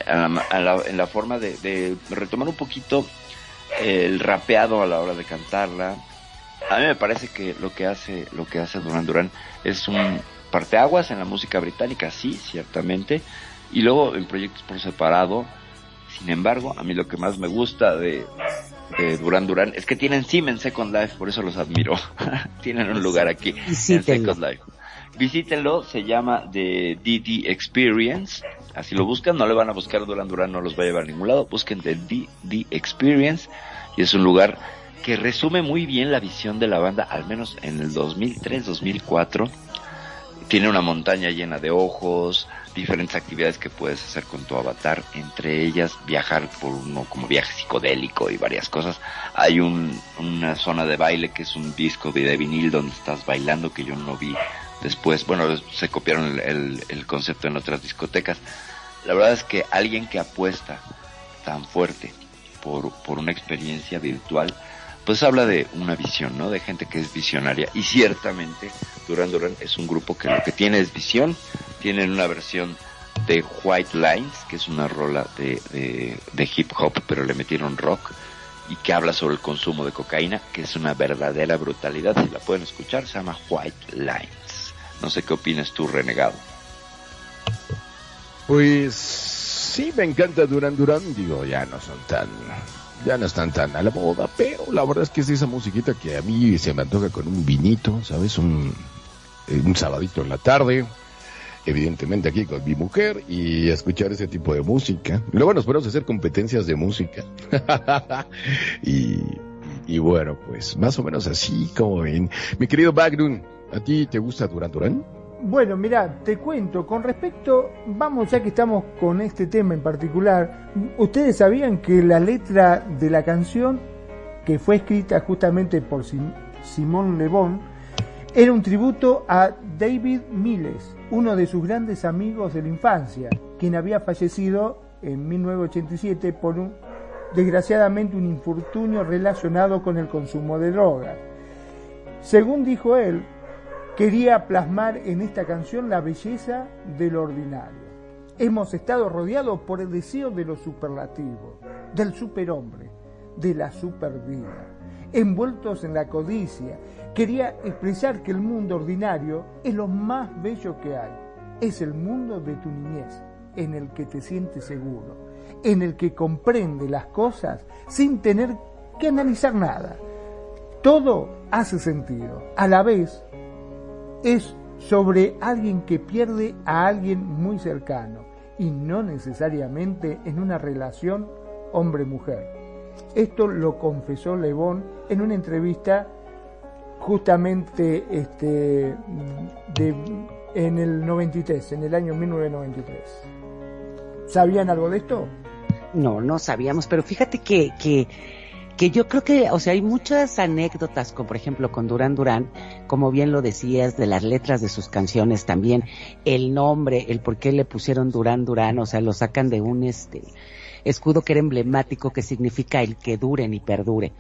en la forma de, retomar un poquito el rapeado a la hora de cantarla. A mí me parece que lo que hace lo que hace Duran Duran es un parteaguas en la música británica, sí, ciertamente, y luego en proyectos por separado. Sin embargo, a mí lo que más me gusta de, de Duran Duran es que tienen Sim en Second Life, por eso los admiro. *laughs* tienen un lugar aquí en Second Life. Visítenlo, se llama The DD Experience. Así lo buscan, no le van a buscar Duran Duran, no los va a llevar a ningún lado. Busquen The DD Experience y es un lugar que resume muy bien la visión de la banda, al menos en el 2003-2004. Tiene una montaña llena de ojos, diferentes actividades que puedes hacer con tu avatar, entre ellas viajar por uno como viaje psicodélico y varias cosas. Hay un, una zona de baile que es un disco de vinil donde estás bailando que yo no vi después. Bueno, se copiaron el, el concepto en otras discotecas. La verdad es que alguien que apuesta tan fuerte por, por una experiencia virtual, pues habla de una visión, ¿no? De gente que es visionaria. Y ciertamente Duran Duran es un grupo que lo que tiene es visión. Tienen una versión de White Lines, que es una rola de, de, hip hop, pero le metieron rock. Y que habla sobre el consumo de cocaína, que es una verdadera brutalidad. Si la pueden escuchar, se llama White Lines. No sé qué opinas tú, renegado. Pues sí, me encanta Duran Duran. Digo, ya no son tan ya no están tan a la moda, pero la verdad es que es esa musiquita que a mí se me antoja con un vinito, ¿sabes? Un, eh, un sabadito en la tarde, evidentemente aquí con mi mujer y escuchar ese tipo de música. Luego nos podemos hacer competencias de música. *laughs* y, y bueno, pues más o menos así como ven. Mi querido Bagrun, ¿a ti te gusta Duran Duran? Bueno, mira, te cuento, con respecto, vamos ya que estamos con este tema en particular, ustedes sabían que la letra de la canción, que fue escrita justamente por Simón Le era un tributo a David Miles, uno de sus grandes amigos de la infancia, quien había fallecido en 1987 por un, desgraciadamente, un infortunio relacionado con el consumo de drogas. Según dijo él, quería plasmar en esta canción la belleza del ordinario. hemos estado rodeados por el deseo de lo superlativo, del superhombre, de la supervida, envueltos en la codicia. Quería expresar que el mundo ordinario es lo más bello que hay. Es el mundo de tu niñez, en el que te sientes seguro, en el que comprende las cosas sin tener que analizar nada. Todo hace sentido. A la vez, es sobre alguien que pierde a alguien muy cercano y no necesariamente en una relación hombre-mujer. Esto lo confesó Lebón en una entrevista justamente este, en el 93, en el año 1993. ¿Sabían algo de esto? No, no sabíamos, pero fíjate que, que que yo creo que, o sea, hay muchas anécdotas, como por ejemplo con Durán Durán, como bien lo decías, de las letras de sus canciones también, el nombre, el por qué le pusieron Durán Durán, o sea, lo sacan de un este escudo que era emblemático que significa el que dure ni perdure.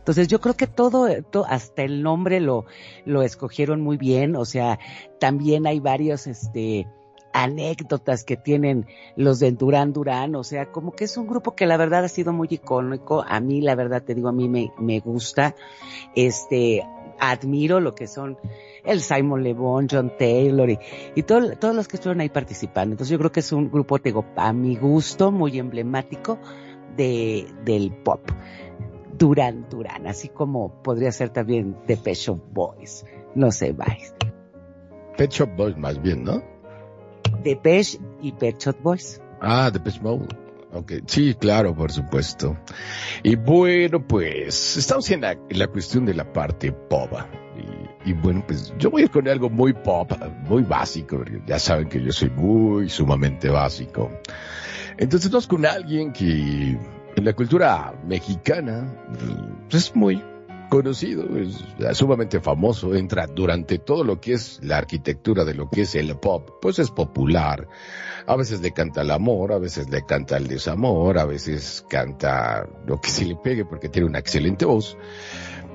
Entonces yo creo que todo, todo, hasta el nombre lo, lo escogieron muy bien, o sea, también hay varios, este, anécdotas que tienen los de Durán Durán, o sea, como que es un grupo que la verdad ha sido muy icónico, a mí la verdad te digo, a mí me, me gusta, este, admiro lo que son el Simon Le Bon, John Taylor y, y todo, todos los que estuvieron ahí participando. Entonces yo creo que es un grupo, te digo, a mi gusto, muy emblemático de, del pop. Durán Durán, así como podría ser también The Pet Shop Boys. No sé. Pet Shop Boys más bien, ¿no? Depeche y Pet Shop Boys. Ah, Depeche Mode. Ok, sí, claro, por supuesto. Y bueno, pues estamos en la, en la cuestión de la parte pop. Y, y, bueno, pues yo voy a ir con algo muy pop, muy básico. Ya saben que yo soy muy sumamente básico. Entonces vamos con alguien que en la cultura mexicana pues, es muy conocido, es sumamente famoso, entra durante todo lo que es la arquitectura de lo que es el pop, pues es popular. A veces le canta el amor, a veces le canta el desamor, a veces canta lo que se le pegue porque tiene una excelente voz.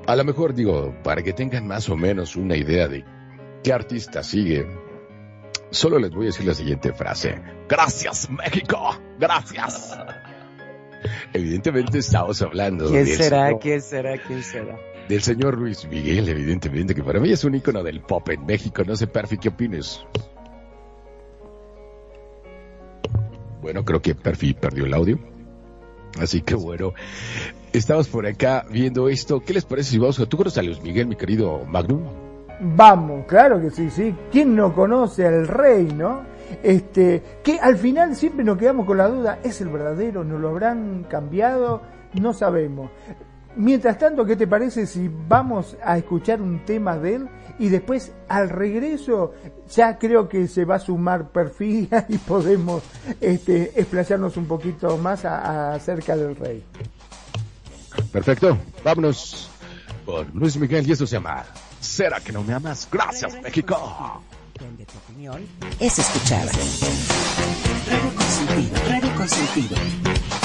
A lo mejor digo, para que tengan más o menos una idea de qué artista sigue, solo les voy a decir la siguiente frase. Gracias México, gracias. *laughs* Evidentemente estamos hablando. ¿Quién será? Señor, ¿Quién será? ¿Quién será? Del señor Luis Miguel, evidentemente, que para mí es un ícono del pop en México. No sé, Perfi, ¿qué opines? Bueno, creo que Perfi perdió el audio. Así que bueno, estamos por acá viendo esto. ¿Qué les parece si vamos a... ¿Tú conoces a Luis Miguel, mi querido Magnum? Vamos, claro que sí, sí. ¿Quién no conoce al rey, no? Este, que al final siempre nos quedamos con la duda, ¿es el verdadero? ¿No lo habrán cambiado? No sabemos. Mientras tanto, ¿qué te parece si vamos a escuchar un tema de él y después al regreso ya creo que se va a sumar perfidia *laughs* y podemos este, explayarnos un poquito más a, a acerca del rey? Perfecto, vámonos por Luis Miguel y eso se llama ¿Será que no me amas? Gracias, México donde tu opinión es escuchada. Radio Consentido, Radio Consentido.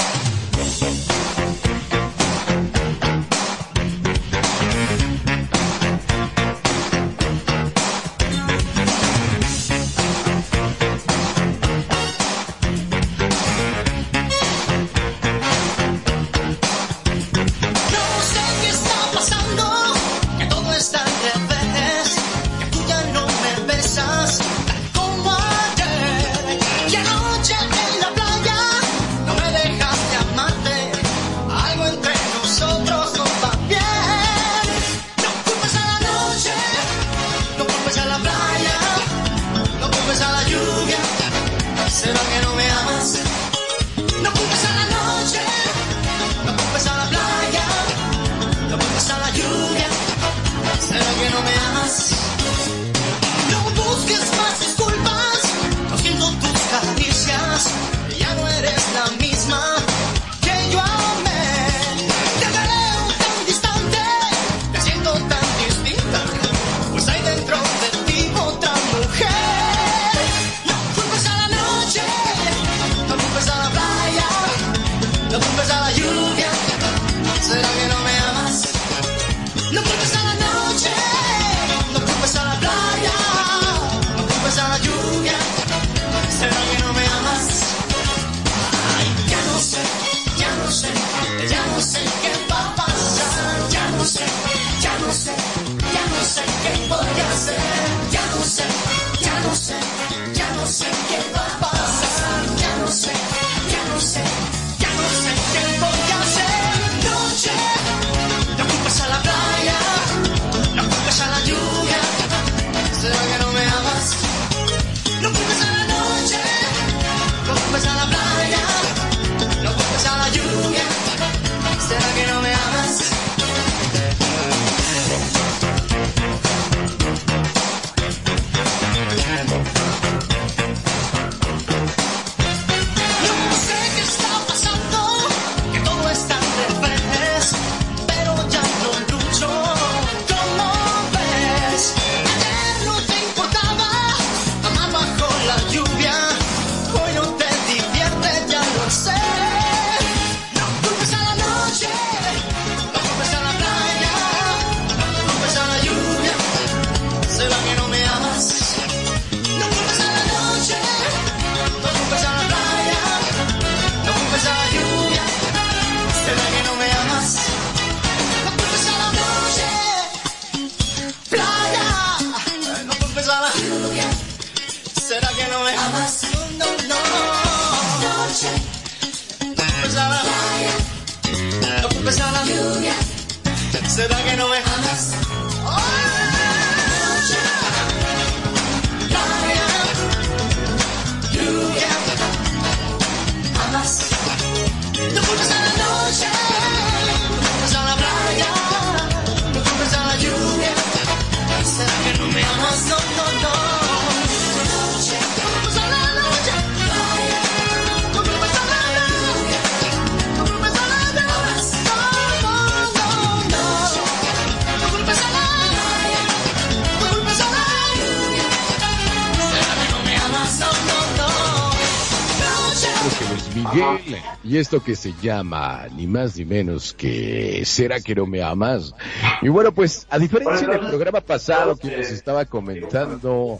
Esto que se llama ni más ni menos que ¿Será que no me amas? Y bueno, pues a diferencia del programa pasado que nos estaba comentando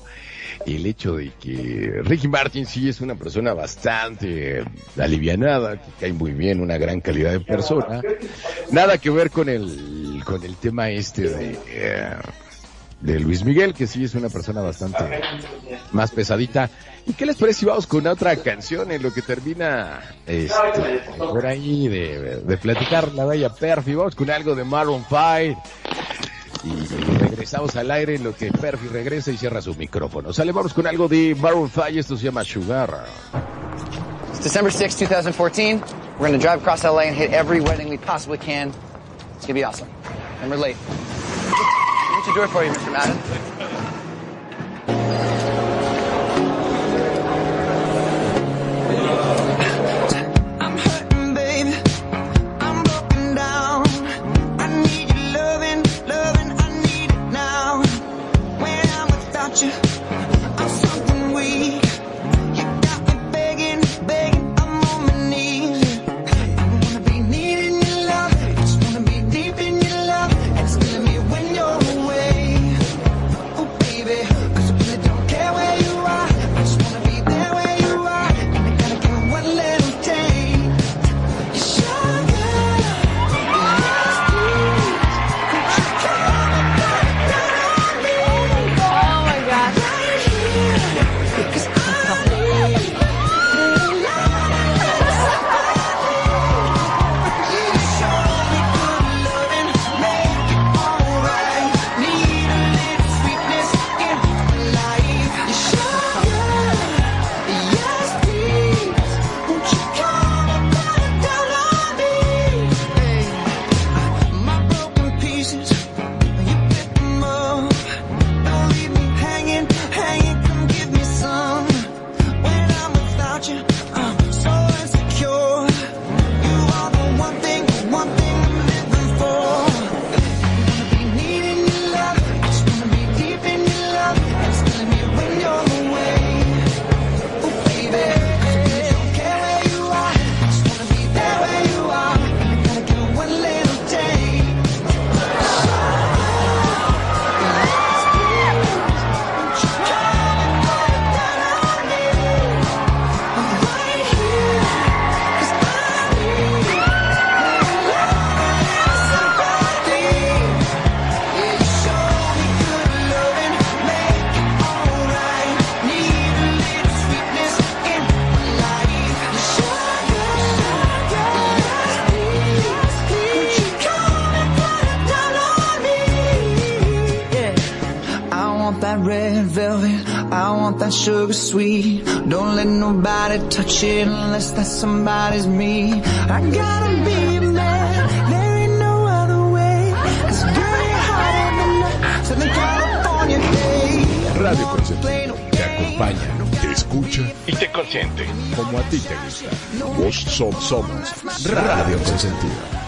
el hecho de que Ricky Martin sí es una persona bastante alivianada, que cae muy bien, una gran calidad de persona, nada que ver con el con el tema este de eh, de Luis Miguel, que sí es una persona bastante más pesadita. ¿Y qué les parece si vamos con otra canción en lo que termina este, por ahí de, de platicar la bella Perfi? Vamos con algo de Maroon 5 y regresamos al aire en lo que Perfi regresa y cierra su micrófono. Sale, vamos con algo de Maroon 5 y esto se llama Sugar. It's December sixth, two 2014. We're going to drive across LA and hit every wedding we possibly can. It's going to be awesome. And we're late. What's your door for you, Mr. Madden? Nobody touch it unless that somebody's me. I gotta be a man. There ain't no other way. 'Cause girl, you're hotter than the Southern California day. Radio Consentido te acompaña, te escucha y te consiente como a ti te gusta. Vos so- somos Radio Consentido.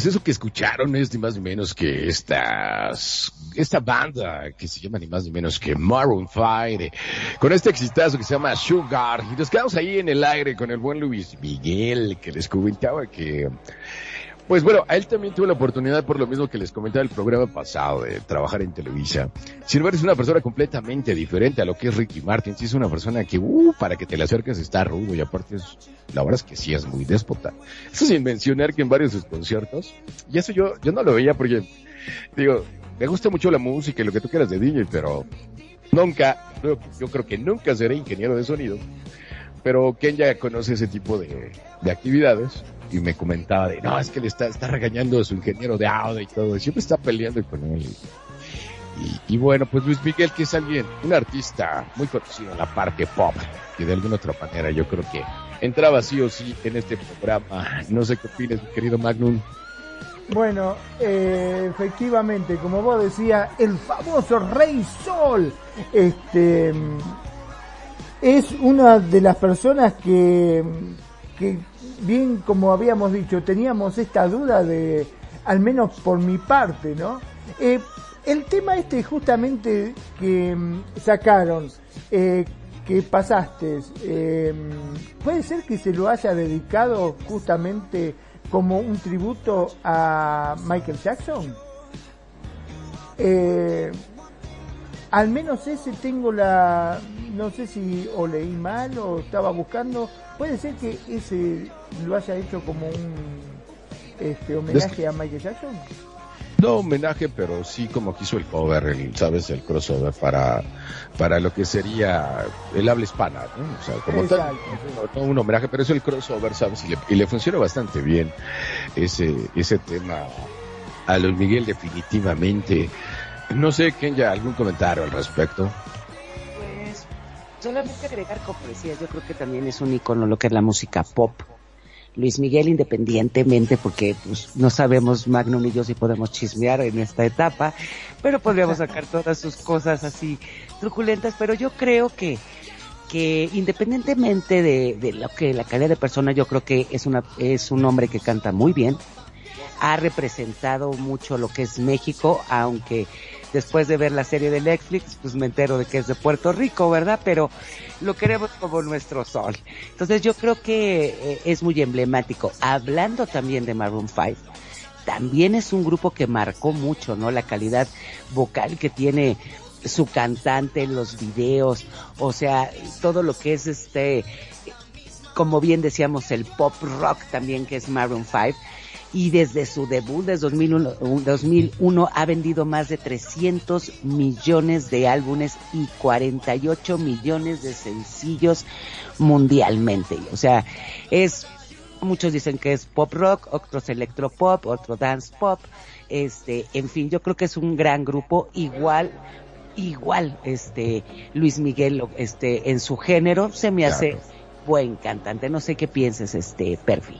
Pues eso que escucharon es ni más ni menos que estas, esta banda que se llama ni más ni menos que Maroon 5, eh, con este exitazo que se llama Sugar. Y nos quedamos ahí en el aire con el buen Luis Miguel, que les comentaba que pues bueno, a él también tuve la oportunidad, por lo mismo que les comentaba el programa pasado, de trabajar en Televisa. Embargo, es una persona completamente diferente a lo que es Ricky Martin. Sí, es una persona que, uh, para que te le acerques está rudo y aparte es, la verdad es que sí es muy déspota. Eso sin mencionar que en varios de sus conciertos, y eso yo, yo no lo veía porque, digo, me gusta mucho la música y lo que tú quieras de DJ, pero nunca, yo creo que nunca seré ingeniero de sonido. Pero Ken ya conoce ese tipo de actividades y me comentaba de, no, es que le está, está regañando a su ingeniero de audio y todo, siempre está peleando con él. Y, bueno, pues Luis Miguel, que es alguien, un artista muy conocido en la parte pop, y de alguna otra manera yo creo que entraba sí o sí en este programa. No sé qué opinas, mi querido Magnum. Bueno, eh, efectivamente, como vos decías, el famoso Rey Sol, este, es una de las personas que, que bien como habíamos dicho, teníamos esta duda de, al menos por mi parte, ¿no? Eh, el tema este justamente que mm, sacaron, eh, que pasaste, eh, puede ser que se lo haya dedicado justamente como un tributo a Michael Jackson. al menos ese tengo la, no sé si o leí mal o estaba buscando, puede ser que ese lo haya hecho como un este, homenaje a Michael Jackson. No homenaje, pero sí como quiso el cover, el, ¿sabes? El crossover para, para lo que sería el habla hispana, ¿no? O sea, como tal, no, un homenaje, pero es el crossover, ¿sabes? Y le, y le funciona bastante bien ese, ese tema a Luis Miguel definitivamente. No sé, Ken, ya algún comentario al respecto. Solamente agregar como decías, yo creo que también es un icono lo que es la música pop. Luis Miguel independientemente, porque pues, no sabemos Magnum y yo si podemos chismear en esta etapa, pero podríamos sacar todas sus cosas así truculentas, pero yo creo que que independientemente de, de lo que la calidad de persona, yo creo que es una es un hombre que canta muy bien, ha representado mucho lo que es México, aunque después de ver la serie de Netflix, pues me entero de que es de Puerto Rico, ¿verdad? Pero lo queremos como nuestro sol. Entonces yo creo que eh, es muy emblemático. Hablando también de Maroon 5, también es un grupo que marcó mucho, ¿no? La calidad vocal que tiene su cantante, los videos, o sea, todo lo que es este, como bien decíamos, el pop rock también que es Maroon 5 y desde su debut desde 2001, 2001 ha vendido más de 300 millones de álbumes y 48 millones de sencillos mundialmente. O sea, es, muchos dicen que es pop rock, otros electropop, otro dance pop, este, en fin, yo creo que es un gran grupo, igual, igual, este, Luis Miguel, este, en su género, se me hace buen cantante. No sé qué pienses, este, Perfi.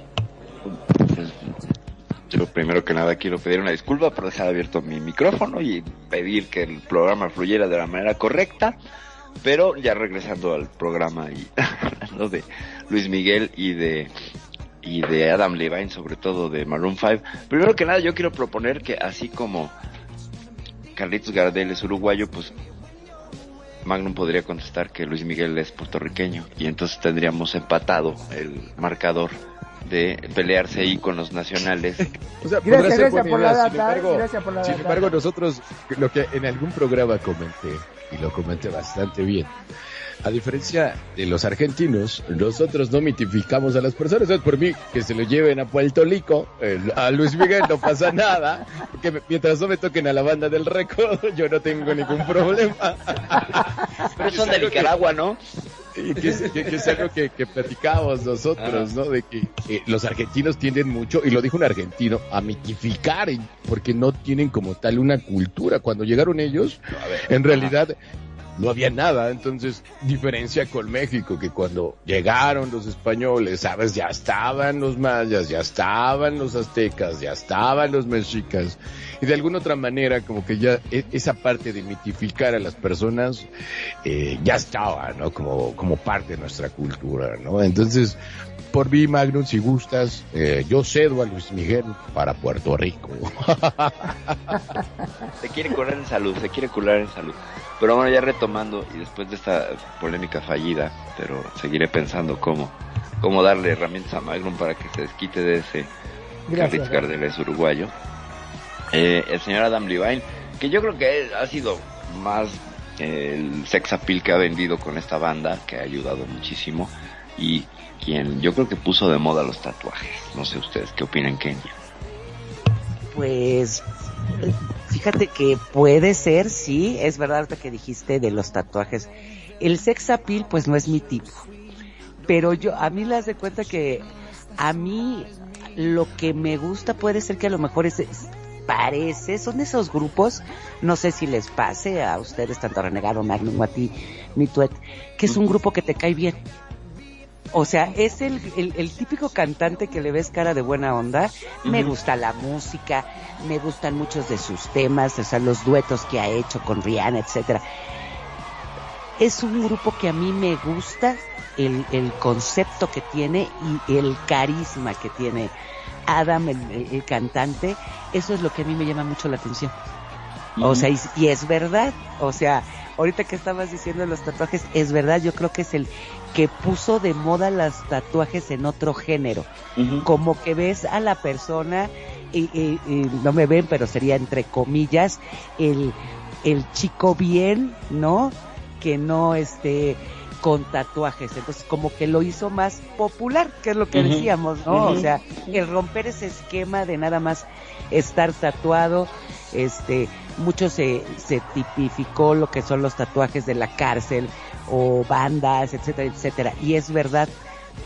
Yo primero que nada quiero pedir una disculpa por dejar abierto mi micrófono y pedir que el programa fluyera de la manera correcta. Pero ya regresando al programa y *laughs* hablando de Luis Miguel y de y de Adam Levine, sobre todo de Maroon 5. Primero que nada yo quiero proponer que así como Carlitos Gardel es uruguayo, pues Magnum podría contestar que Luis Miguel es puertorriqueño y entonces tendríamos empatado el marcador de pelearse ahí con los nacionales. *laughs* O sea, gracias, gracias por la data, sin embargo, gracias por la sin embargo nosotros, lo que en algún programa comenté, y lo comenté bastante bien, a diferencia de los argentinos, nosotros no mitificamos a las personas. Es por mí que se lo lleven a Puerto Rico, a Luis Miguel no pasa *laughs* nada, porque mientras no me toquen a la banda del récord, *laughs* yo no tengo ningún problema. Pero son de Nicaragua, ¿no? Y que, es, que, es algo que, que platicábamos nosotros, ¿no? De que los argentinos tienden mucho, y lo dijo un argentino, a mitificar, porque no tienen como tal una cultura. Cuando llegaron ellos, en realidad no había nada. Entonces, diferencia con México, que cuando llegaron los españoles, sabes, ya estaban los mayas, ya estaban los aztecas, ya estaban los mexicas. Y de alguna otra manera, como que ya e, esa parte de mitificar a las personas, eh, ya estaba, ¿no? Como, como parte de nuestra cultura, ¿no? Entonces, por mí, Magnum, si gustas, eh, yo cedo a Luis Miguel para Puerto Rico. *laughs* se quiere curar en salud, se quiere curar en salud. Pero bueno, ya retomando, y después de esta polémica fallida, pero seguiré pensando cómo, cómo darle herramientas a Magnum para que se desquite de ese Carlitos Cardeles uruguayo. Eh, el señor Adam Levine, que yo creo que ha sido más el sex appeal que ha vendido con esta banda, que ha ayudado muchísimo, y quien yo creo que puso de moda los tatuajes. No sé ustedes qué opinan, Kenya. Pues fíjate que puede ser, sí, es verdad que dijiste de los tatuajes. El sex appeal pues no es mi tipo. Pero yo, a mí las de cuenta que a mí lo que me gusta puede ser que a lo mejor es, parece, son esos grupos, no sé si les pase a ustedes, tanto a Renegado, Magnum, a ti, mi tuet, que es un grupo que te cae bien o sea, es el, el, típico cantante que le ves cara de buena onda. Me gusta la música, me gustan muchos de sus temas, o sea, los duetos que ha hecho con Rihanna, etcétera. Es un grupo que a mí me gusta el, el concepto que tiene y el carisma que tiene Adam, el, cantante. Eso es lo que a mí me llama mucho la atención. O sea, y, es verdad, o sea, ahorita que estabas diciendo los tatuajes, es verdad, yo creo que es el que puso de moda los tatuajes en otro género. Como que ves a la persona, y, no me ven, pero sería entre comillas, el, el chico bien, ¿no? Que no esté con tatuajes. Entonces, como que lo hizo más popular, que es lo que decíamos, ¿no? O sea, el romper ese esquema de nada más estar tatuado, este, mucho se, se tipificó lo que son los tatuajes de la cárcel o bandas, etcétera, etcétera. Y es verdad,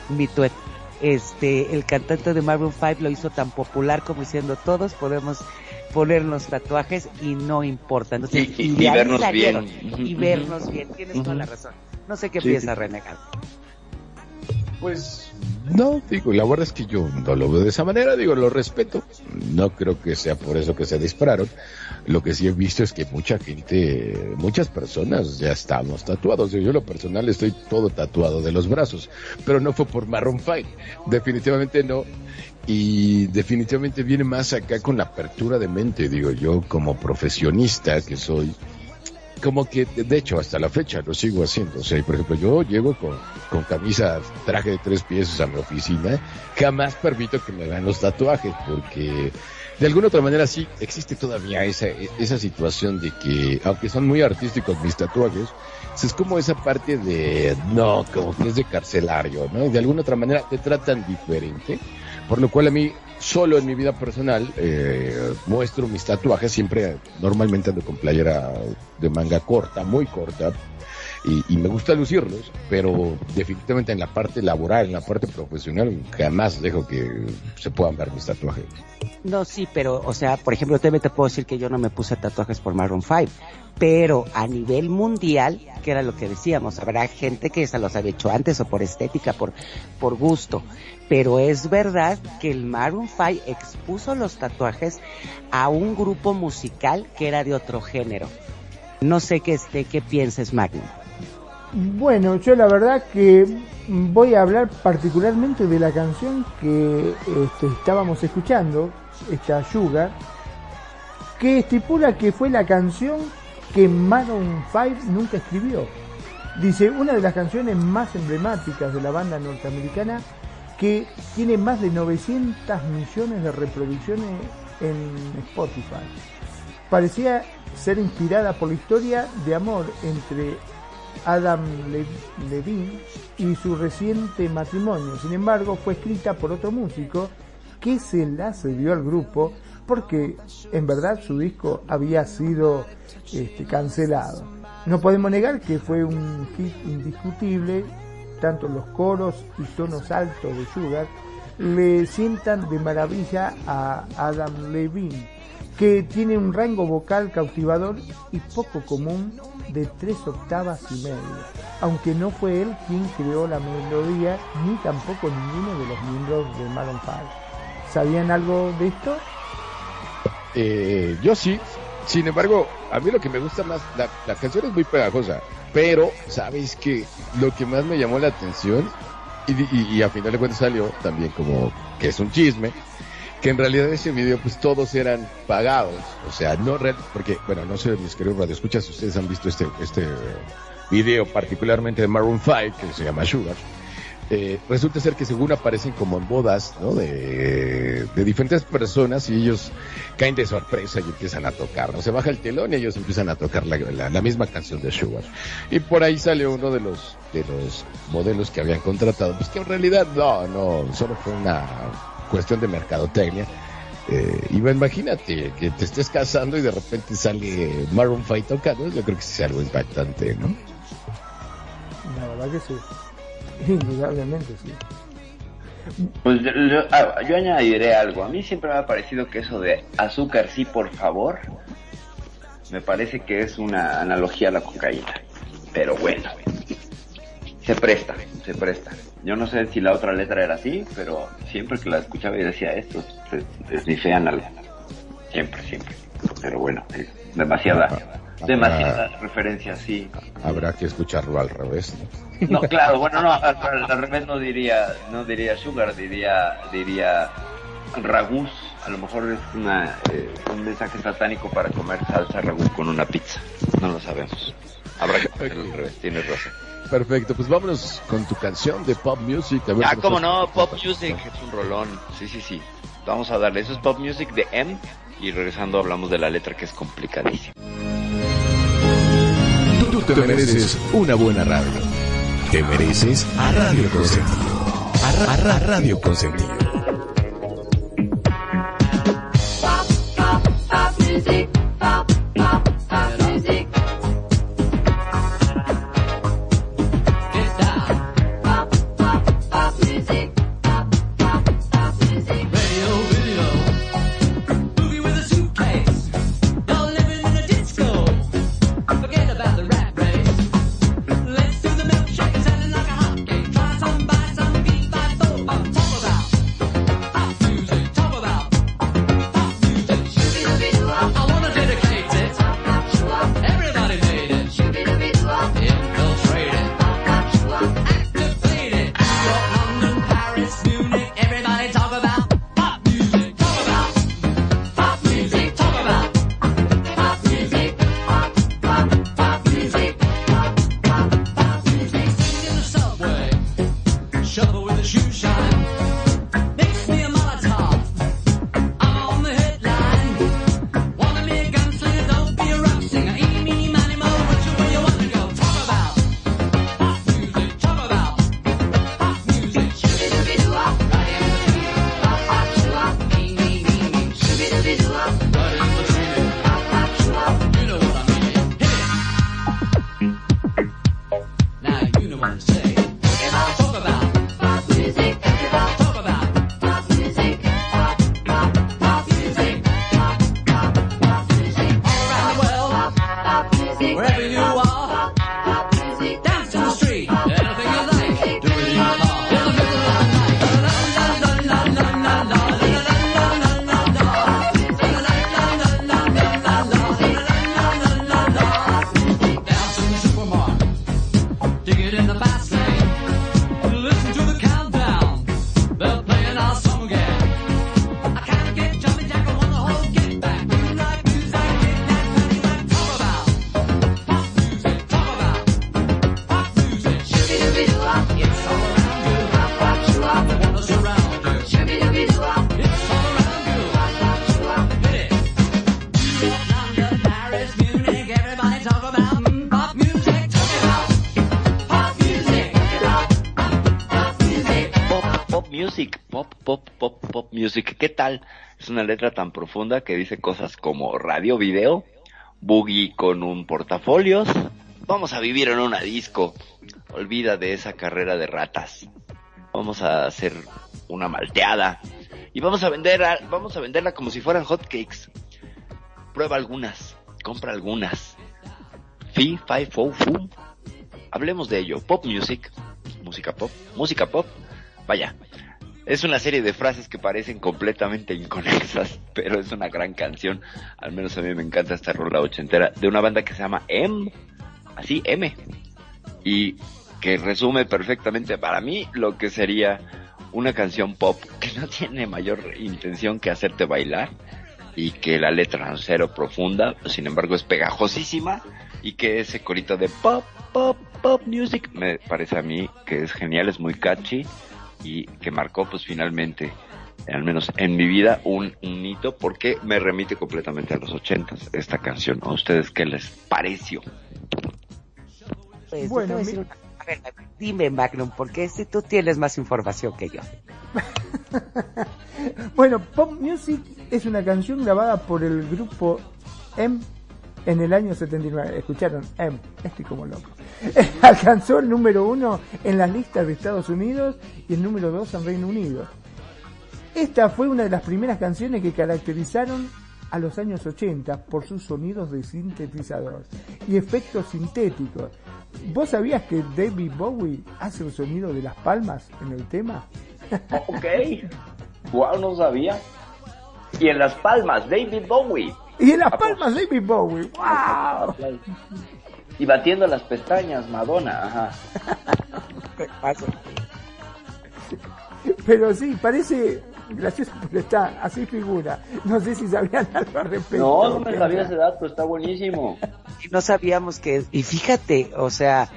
mi tuet, este, el cantante de Maroon 5 lo hizo tan popular como diciendo todos podemos ponernos tatuajes y no importa. *laughs* y, vernos bien. Y vernos bien, tienes toda la razón. No sé qué piensa Renegado. Pues no, digo, la verdad es que yo no lo veo de esa manera, digo, lo respeto. No creo que sea por eso que se dispararon. Lo que sí he visto es que mucha gente, muchas personas ya estamos tatuados. Yo, lo personal estoy todo tatuado de los brazos, pero no fue por Marron Fight. Definitivamente no. Y definitivamente viene más acá con la apertura de mente, digo yo, como profesionista que soy como que, de hecho, hasta la fecha lo sigo haciendo. O sea, por ejemplo, yo llego con, con camisa, traje de tres piezas a mi oficina, jamás permito que me vean los tatuajes, porque de alguna otra manera sí existe todavía esa, esa situación de que, aunque son muy artísticos mis tatuajes, es como esa parte de, no, como que es de carcelario, ¿no? De alguna otra manera te tratan diferente, por lo cual a mí solo en mi vida personal eh, muestro mis tatuajes, siempre normalmente ando con playera de manga corta, muy corta, y, me gusta lucirlos, pero definitivamente en la parte laboral, en la parte profesional, jamás dejo que se puedan ver mis tatuajes. No, sí, pero, o sea, por ejemplo, te puedo decir que yo no me puse tatuajes por Maroon 5, pero a nivel mundial, que era lo que decíamos, habrá gente que se los había hecho antes o por estética, por, por gusto, pero es verdad que el Maroon 5 expuso los tatuajes a un grupo musical que era de otro género. No sé qué, este, qué pienses, Magnum. Bueno, yo la verdad que voy a hablar particularmente de la canción que este, estábamos escuchando, esta Sugar, que estipula que fue la canción que Maroon 5 nunca escribió. Dice, una de las canciones más emblemáticas de la banda norteamericana que tiene más de 900 millones de reproducciones en Spotify. Parecía ser inspirada por la historia de amor entre Adam Levine y su reciente matrimonio. Sin embargo, fue escrita por otro músico que se la cedió al grupo porque en verdad su disco había sido este, cancelado. No podemos negar que fue un hit indiscutible, tanto los coros y tonos altos de Sugar le sientan de maravilla a Adam Levine, que tiene un rango vocal cautivador y poco común de tres octavas y media, aunque no fue él quien creó la melodía ni tampoco ninguno de los miembros de Maroon 5. ¿Sabían algo de esto? Eh, yo sí. Sin embargo, a mí lo que me gusta más, la, la canción es muy pegajosa, pero sabéis que lo que más me llamó la atención y, y, y a final de cuentas salió también como que es un chisme, que en realidad ese video pues todos eran pagados, o sea, no real, porque bueno, no sé mis queridos radioescuchas si ustedes han visto este este video particularmente de Maroon 5 que se llama Sugar. Eh, resulta ser que según aparecen como en bodas, ¿no? De, de diferentes personas y ellos caen de sorpresa y empiezan a tocar, ¿no? Se baja el telón y ellos empiezan a tocar la, la, misma canción de Sugar. Y por ahí sale uno de los, de los modelos que habían contratado, pues que en realidad no, no, solo fue una cuestión de mercadotecnia. Eh, bueno, imagínate que te estés casando y de repente sale Maroon 5 tocando, yo creo que es algo impactante, ¿no? La verdad que sí. *laughs* Indudablemente sí. Pues yo, ah, yo añadiré algo. A mí siempre me ha parecido que eso de azúcar sí, por favor, me parece que es una analogía a la cocaína. Pero bueno, se presta, se presta. Yo no sé si la otra letra era así, pero siempre que la escuchaba y decía esto, es, es mi fe. Siempre, siempre. Pero bueno, demasiada, demasiada referencia, sí. Habrá que escucharlo al revés, ¿no? No, *laughs* claro, bueno, no, al, revés no diría, no diría sugar, diría, diría ragús. A lo mejor es una, eh, un mensaje satánico para comer salsa ragú con una pizza. No lo sabemos. Habrá que ponerlo al revés, tienes razón. Perfecto, pues vámonos con tu canción de pop music. A ver Ah, cómo no, Pop Music es un rolón. Sí, sí, sí. Vamos a darle. Eso es Pop Music de M. Y regresando hablamos de la letra que es complicadísima. Te mereces una buena radio. Te mereces a Radio Consentido. A, Ra- a Ra- Radio Consentido. Pop music. ¿Qué tal? Es una letra tan profunda que dice cosas como radio, video, boogie con un portafolios. Vamos a vivir en una disco. Olvida de esa carrera de ratas. vamos a hacer una malteada y vamos a vender, vamos a venderla como si fueran hotcakes. Prueba algunas, compra algunas. Fi, fi, fo, fu. Hablemos de ello. Pop music, música pop, música pop. Vaya, es una serie de frases que parecen completamente inconexas, *laughs* pero es una gran canción. Al menos a mí me encanta esta rola ochentera de una banda que se llama M, así M, y que resume perfectamente para mí lo que sería una canción pop que no tiene mayor intención que hacerte bailar y que la letra es cero profunda, sin embargo es pegajosísima y que ese corito de pop, pop, pop music me parece a mí que es genial, es muy catchy y que marcó pues finalmente, al menos en mi vida, un, un hito porque me remite completamente a los ochentas esta canción. ¿A ustedes qué les pareció? Pues, Bueno, te voy a decir mi- una- a ver, dime Magnum, porque si tú tienes más información que yo. *laughs* Bueno, Pop Music es una canción grabada por el grupo M en el año 79. Escucharon, M, estoy como loco. *laughs* Alcanzó el número uno en las listas de Estados Unidos y el número dos en Reino Unido. Esta fue una de las primeras canciones que caracterizaron a los años 80 por sus sonidos de sintetizador y efectos sintéticos. ¿Vos sabías que David Bowie hace el sonido de las palmas en el tema? Ok, wow, no sabía. Y en las palmas, David Bowie. Y en las palmas David Bowie. ¡Wow! Y batiendo las pestañas, Madonna, ajá. Pero sí, parece gracioso, pero está, así figura. No sé si sabían algo al respecto. No, no me sabía ese dato, está buenísimo. Y no sabíamos que, y fíjate, o sea,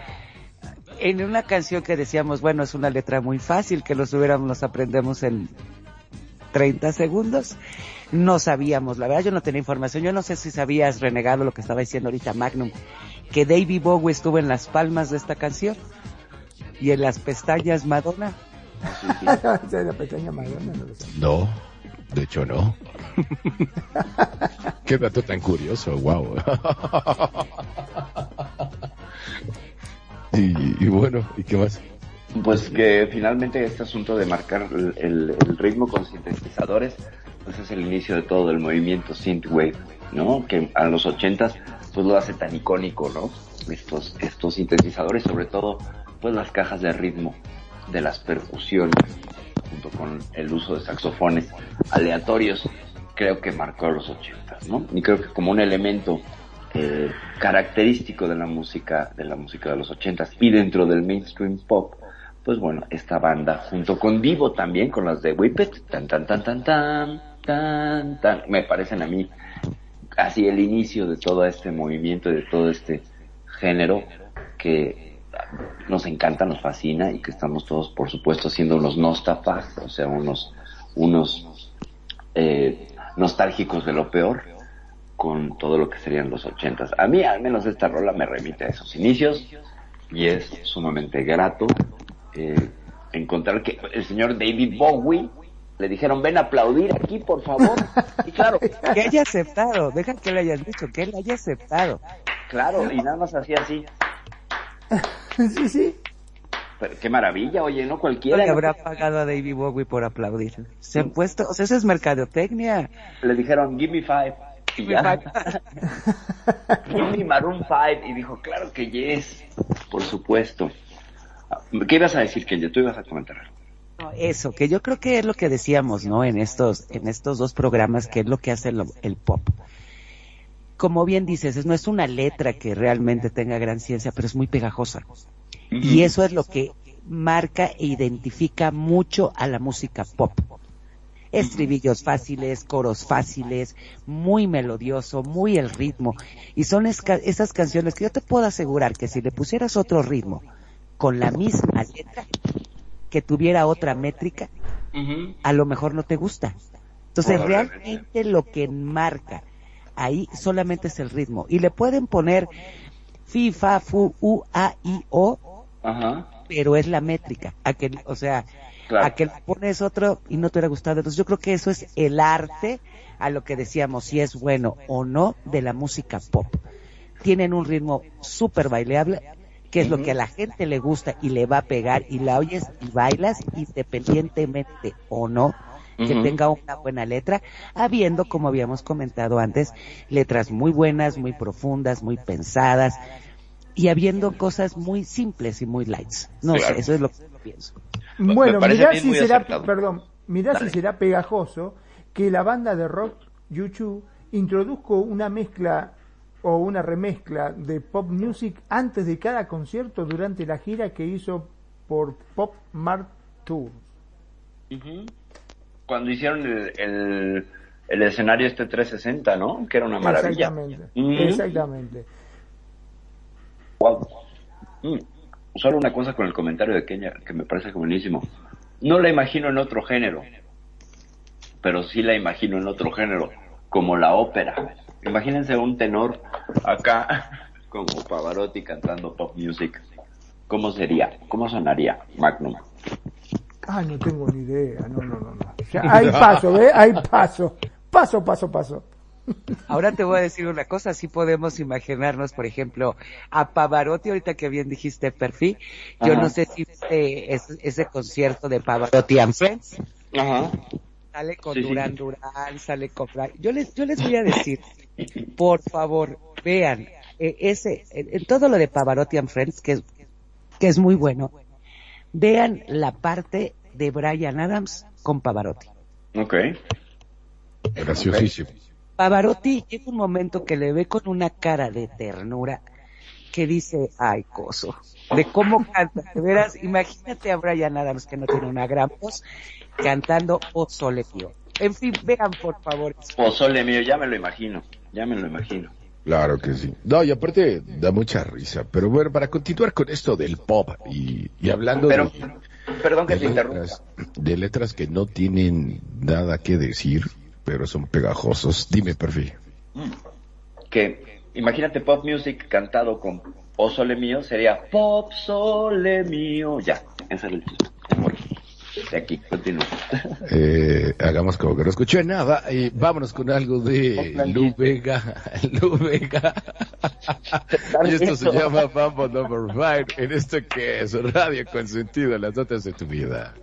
en una canción que decíamos, bueno, es una letra muy fácil, que los hubiéramos, nos aprendemos en 30 segundos, no sabíamos, la verdad yo no tenía información, yo no sé si sabías, renegado, lo que estaba diciendo ahorita Magnum, que David Bowie estuvo en las palmas de esta canción, y en las pestañas Madonna. *laughs* La pestaña Madonna, no. No, de hecho no. *laughs* Qué dato tan curioso, wow. *laughs* y, y bueno, ¿y qué más? Pues que finalmente este asunto de marcar el, ritmo con sintetizadores, pues es el inicio de todo el movimiento synthwave, ¿no? Que a los ochentas, pues lo hace tan icónico, ¿no? Estos, estos sintetizadores, sobre todo, pues las cajas de ritmo de las percusiones, junto con el uso de saxofones aleatorios, creo que marcó a los ochentas, ¿no? Y creo que como un elemento eh, característico de la música, de la música de los ochentas y dentro del mainstream pop, pues bueno, esta banda junto con Divo también, con las de Whippet, tan tan tan tan tan tan tan, me parecen a mí así el inicio de todo este movimiento de todo este género que nos encanta, nos fascina y que estamos todos, por supuesto, siendo unos nostafas, o sea, unos, unos eh, nostálgicos de lo peor con todo lo que serían los ochentas. A mí, al menos, esta rola me remite a esos inicios y es sumamente grato eh, encontrar que el señor David Bowie le dijeron ven a aplaudir aquí, por favor. Y claro, *laughs* Que haya aceptado, deja que le hayas dicho, que él haya aceptado. claro, y nada más hacía así. *laughs* sí, sí. Pero qué maravilla, oye, no ¿Quién cualquiera. le habrá pagado a David Bowie por aplaudir? Se han puesto, o sea, eso es mercadotecnia. Le dijeron, give me five. Y Give me ya. five. *laughs* give me Maroon five. Y dijo, claro que yes. Por supuesto. ¿Qué ibas a decir, Kenya? Tú ibas a comentar algo. No, Eso, que yo creo que es lo que decíamos, ¿no? En estos, en estos dos programas, que es lo que hace el, el pop. Como bien dices, es- no es una letra que realmente tenga gran ciencia, pero es muy pegajosa. Y eso es lo que marca e identifica mucho a la música pop. Estribillos fáciles, coros fáciles, muy melodioso, muy el ritmo. Y son esca- esas canciones que yo te puedo asegurar que si le pusieras otro ritmo con la misma letra, que tuviera otra métrica, a lo mejor no te gusta. Entonces realmente lo que marca ahí solamente es el ritmo. Y le pueden poner fi, fa, fu, u, a, i, o, Ajá. pero es la métrica. A que, o sea, Claro. a que le pones otro y no te hubiera gustado. Entonces yo creo que eso es el arte a lo que decíamos, si es bueno o no de la música pop. Tienen un ritmo súper baileable que es lo que a la gente le gusta y le va a pegar y la oyes y bailas independientemente o no que tenga una buena letra, habiendo, como habíamos comentado antes, letras muy buenas, muy profundas, muy pensadas y habiendo cosas muy simples y muy lights. No Claro. sé, eso es lo que yo pienso. Bueno, mirá si será, perdón, mirá Dale. si será pegajoso que la banda de rock YouTube introduzco una mezcla o una remezcla de pop music antes de cada concierto durante la gira que hizo por Pop Mart Tour. Cuando hicieron el, el, el escenario este 360, ¿no? Que era una maravilla. Exactamente, exactamente. Wow. Mm. Solo una cosa con el comentario de Kenia que me parece buenísimo. No la imagino en otro género, pero sí la imagino en otro género, como la ópera. Imagínense un tenor acá, *laughs* como Pavarotti cantando pop music. ¿Cómo sería? ¿Cómo sonaría Magnum? Ah, no tengo ni idea, no, no, no. no. Ya, *laughs* hay paso, ¿ves? Hay paso. Paso, paso, paso. *laughs* Ahora te voy a decir una cosa, sí podemos imaginarnos, por ejemplo, a Pavarotti, ahorita que bien dijiste Perfi, yo Ajá. no sé si viste ese, ese concierto de Pavarotti and Friends, Ajá. sale con Sí, sí. Durán Durán, sale con Fra- Yo les, yo les voy a decir, por favor, vean, eh, ese, en, en todo lo de Pavarotti and Friends, que es, que es muy bueno, vean la parte de Brian Adams con Pavarotti. Ok. Graciosísimo. Pavarotti llega un momento que le ve con una cara de ternura que dice, ay, coso, de cómo canta, de veras, imagínate a Brian Adams que no tiene una gran voz cantando O Sole Mio. En fin, vean por favor. Pozole mío, ya me lo imagino. Ya me lo imagino. Claro que sí. No, y aparte da mucha risa. Pero bueno, para continuar con esto del pop y, y hablando Pero, de, perdón que de te interrumpa. letras, de letras que no tienen nada que decir, pero son pegajosos. Dime, perfil. que imagínate pop music cantado con O Sole Mío sería Pop Sole Mío. Ya, ese era el. De aquí, continúa. Eh, hagamos como que no escuché nada y vámonos con algo de Lu Vega. *laughs* Lu Vega. y esto se llama Mambo Number 5 en esto que es Radio Consentido, las notas de tu vida.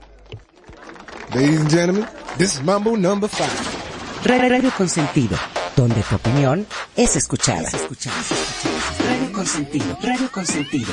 Ladies and gentlemen, this is Mambo number five. Radio Consentido, donde tu opinión es escuchada. Radio Consentido, Radio Consentido.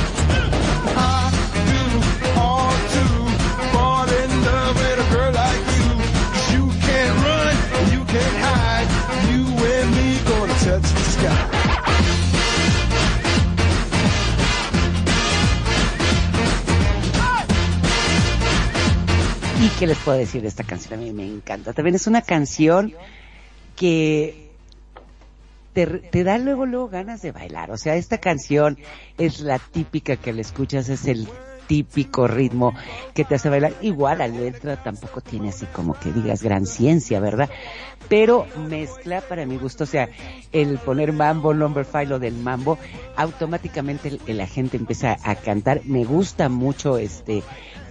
Qué les puedo decir de esta canción? A mí me encanta. También es una canción que te, da luego, luego ganas de bailar. O sea, esta canción es la típica que le escuchas, es el típico ritmo que te hace bailar. Igual la letra tampoco tiene así como que digas gran ciencia, ¿verdad? Pero mezcla para mi gusto, o sea, el poner mambo, number five, lo del mambo, automáticamente la gente empieza a cantar. Me gusta mucho este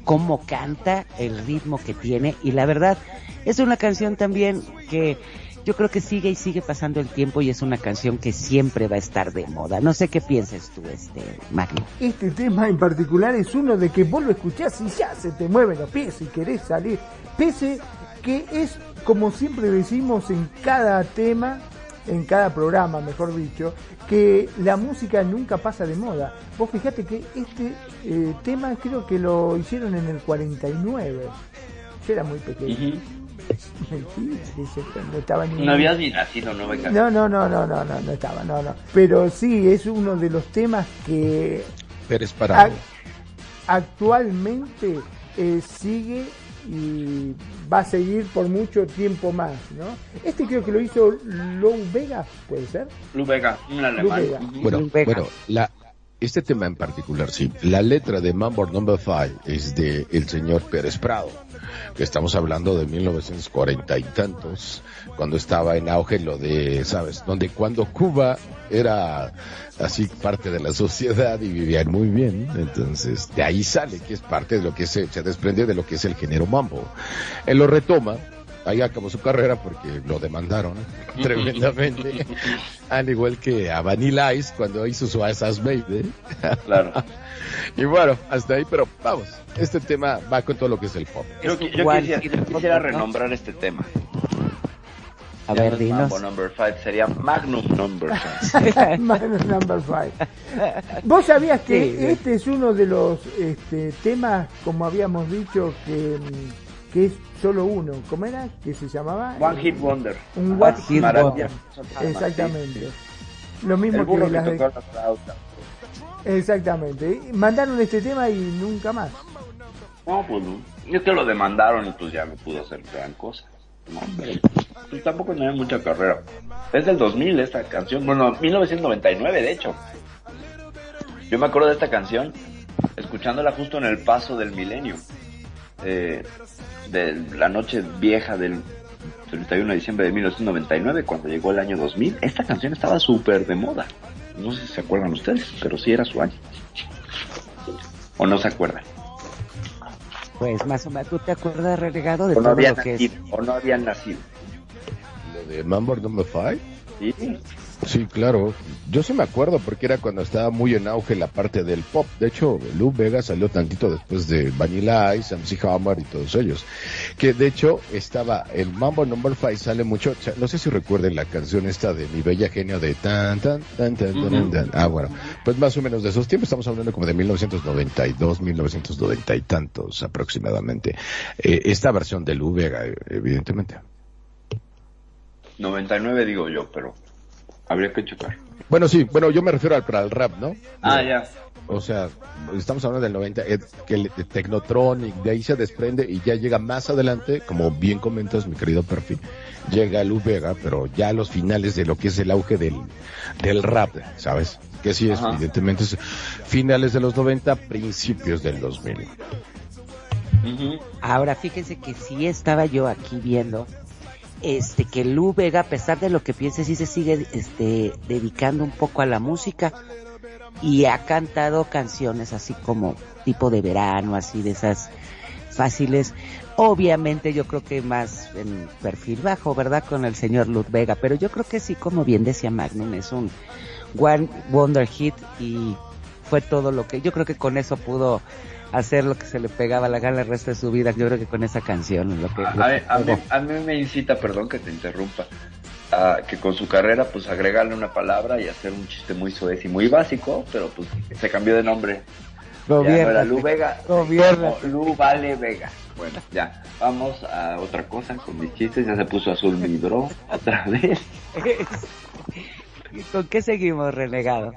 cómo canta, el ritmo que tiene y la verdad es una canción también que yo creo que sigue y sigue pasando el tiempo y es una canción que siempre va a estar de moda. No sé qué piensas tú, este Magno. Este tema en particular es uno de que vos lo escuchás y ya se te mueven los pies y querés salir. Pese que es, como siempre decimos en cada tema, en cada programa, mejor dicho, que la música nunca pasa de moda. Vos fijate que este eh, tema creo que lo hicieron en el 49. Yo era muy pequeño. Dice que no estaba ni No habías ni nacido, no no, no, no, no, no, no, no estaba, no, no. Pero sí, es uno de los temas que Pérez Parado. ac- actualmente eh, sigue y va a seguir por mucho tiempo más, ¿no? Este creo que lo hizo Lou Vega, ¿puede ser? Lu Vega, un alemán. Bueno, bueno, la, este tema en particular, sí. La letra de Mambo Number 5 es de el señor Pérez Prado, que estamos hablando de 1940 y tantos, cuando estaba en auge lo de, ¿sabes? Donde cuando Cuba era así parte de la sociedad y vivían muy bien, entonces de ahí sale que es parte de lo que se, se desprende de lo que es el género Mambo. Él lo retoma, ahí acabó su carrera porque lo demandaron *laughs* tremendamente, al igual que a Vanilla Ice cuando hizo su Asas Baby. Claro. *laughs* y bueno, hasta ahí, pero vamos, este tema va con todo lo que es el pop. Qui- yo quisiera, que renombrar este tema. A ver, dinos. Mambo Number 5, sería Magnum Number 5. *laughs* Magnum Number Five. ¿Vos sabías que Sí, este es uno de los este, temas, como habíamos dicho, que, que es solo uno? ¿Cómo era? ¿Que se llamaba? One Hit Wonder. Un Ah, One Hit maravilla. Exactamente. Lo El mismo burro que que las de... la. Exactamente. Mandaron este tema y nunca más. No, pues no. Es que lo demandaron y pues ya no pudo hacer gran cosa. No, pero pues, tampoco tenía mucha carrera. Es del 2000 esta canción. Bueno, 1999 de hecho. Yo me acuerdo de esta canción escuchándola justo en el paso del milenio. Eh, de la noche vieja del 31 de diciembre de 1999, cuando llegó el año 2000. Esta canción estaba súper de moda. No sé si se acuerdan ustedes, pero sí era su año. ¿O no se acuerdan? Pues más o menos, ¿tú te acuerdas, relegado, de O no todo habían lo que es? nacido. O no habían nacido. Lo de Mambo Number 5. ¿Sí? Sí, claro. Yo sí me acuerdo porque era cuando estaba muy en auge la parte del pop. De hecho, Lou Vega salió tantito después de Vanilla Ice, MC Hammer y todos ellos. Que de hecho estaba el Mambo Number 5 sale mucho. No sé si recuerden la canción esta de Mi Bella Genio de tan tan tan tan tan, tan. Ah, bueno. Pues más o menos de esos tiempos estamos hablando como de 1992, 1990 y tantos aproximadamente. Eh, esta versión de Lou Vega, evidentemente. 99 digo yo, pero habría que checar. Bueno, sí, bueno, yo me refiero al, al rap, ¿no? Ah, ya. O sea, estamos hablando del 90, eh, que el de Technotronic, de ahí se desprende y ya llega más adelante, como bien comentas, mi querido Perfi, llega Lu Vega, pero ya a los finales de lo que es el auge del, del rap, ¿sabes? Que sí es, evidentemente, es finales de los 90, principios del 2000. Ujú. Ahora, fíjense que sí estaba yo aquí viendo este que Lu Vega, a pesar de lo que piense, sí se sigue este dedicando un poco a la música. y ha cantado canciones así como tipo de verano, así de esas fáciles. Obviamente yo creo que más en perfil bajo, ¿verdad? Con el señor Lud Vega, pero yo creo que sí, como bien decía Magnum, es un One Wonder Hit y fue todo lo que yo creo que con eso pudo hacer lo que se le pegaba la gana el resto de su vida. Yo creo que con esa canción, lo que, A, lo que a mí, pegó. a mí me incita, perdón que te interrumpa, a que con su carrera pues agregarle una palabra y hacer un chiste muy suave y muy básico, pero pues se cambió de nombre. No era. Lu Vega, Gobiérnate. como Lu Vale Vega. Bueno, ya, vamos a otra cosa con mis chistes, ya se puso azul mi bro, otra vez. *laughs* ¿Y ¿Con qué seguimos, renegado?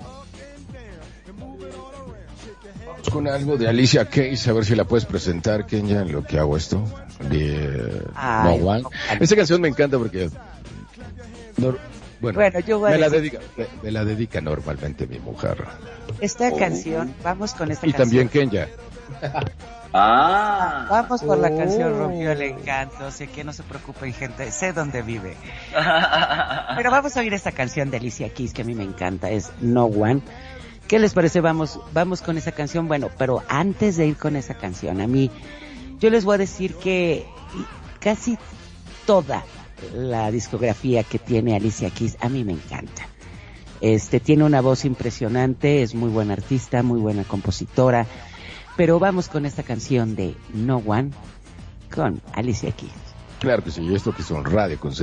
Vamos con algo de Alicia Keys, a ver si la puedes presentar, Kenya, en lo que hago esto. De Ay, No One. no, Esta canción me encanta porque... no- bueno, Bueno, yo voy a me, la decir- dedica, me, me la dedica normalmente mi mujer. Esta Oh. canción, vamos con esta Y canción. también Kenya. *laughs* Ah, Vamos por la Oh. canción Rompió el Encanto, sé que no se preocupen gente, sé dónde vive. *laughs* Pero vamos a oír esta canción de Alicia Keys que a mí me encanta, es No One. ¿Qué les parece? Vamos, vamos con esa canción. Bueno, pero antes de ir con esa canción, a mí, yo les voy a decir que casi toda la discografía que tiene Alicia Keys a mí me encanta. Este tiene una voz impresionante, es muy buena artista, muy buena compositora. Pero vamos con esta canción de No One con Alicia Keys. Claro que sí, esto que es un radio con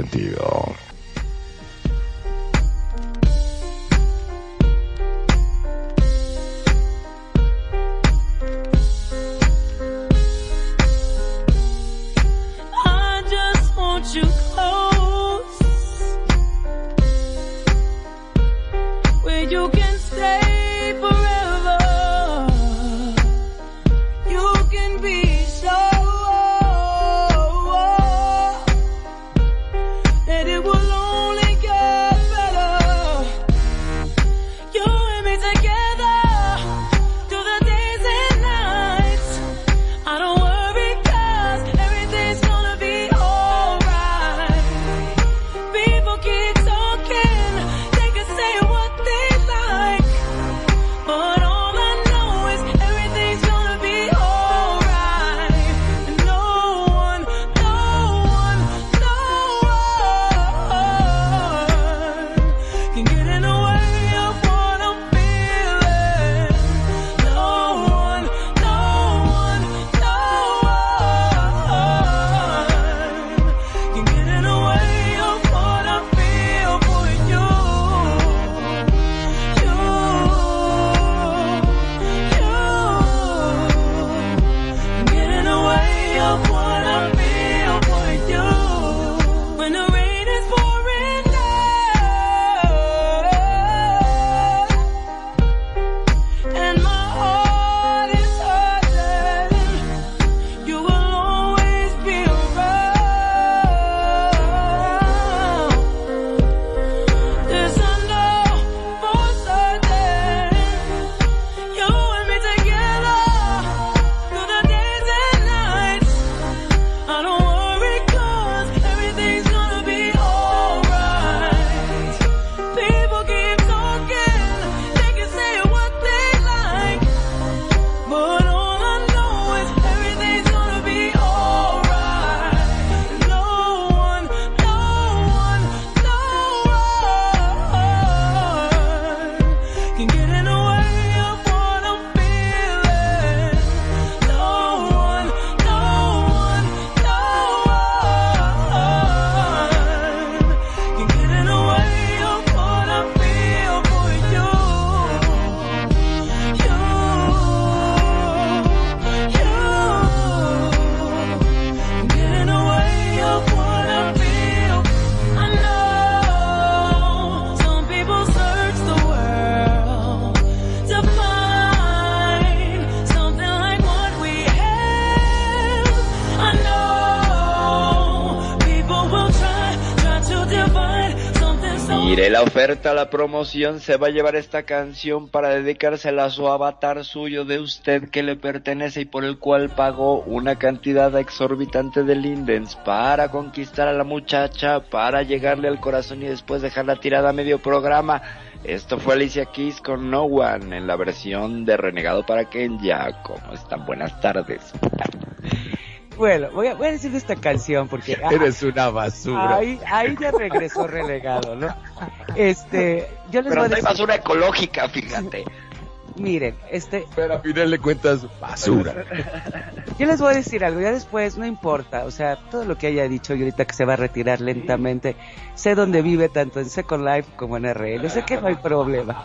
Mire la oferta, la promoción, se va a llevar esta canción para dedicársela a su avatar suyo de usted que le pertenece y por el cual pagó una cantidad exorbitante de lindens para conquistar a la muchacha, para llegarle al corazón y después dejarla tirada a medio programa. Esto fue Alicia Keys con No One en la versión de Renegado para Kenya. ¿Cómo están? Buenas tardes. Bueno, voy a, voy a decir esta canción porque ah, Eres una basura. ahí, ahí ya regresó relegado, ¿no? Este, yo les Pero voy a no hay decir, basura ecológica, fíjate. miren, este, Pero a final de cuentas, basura. *laughs* yo les voy a decir algo, ya después no importa, o sea, todo lo que haya dicho y ahorita que se va a retirar lentamente, sé dónde vive tanto en Second Life como en RL, sé que no hay problema.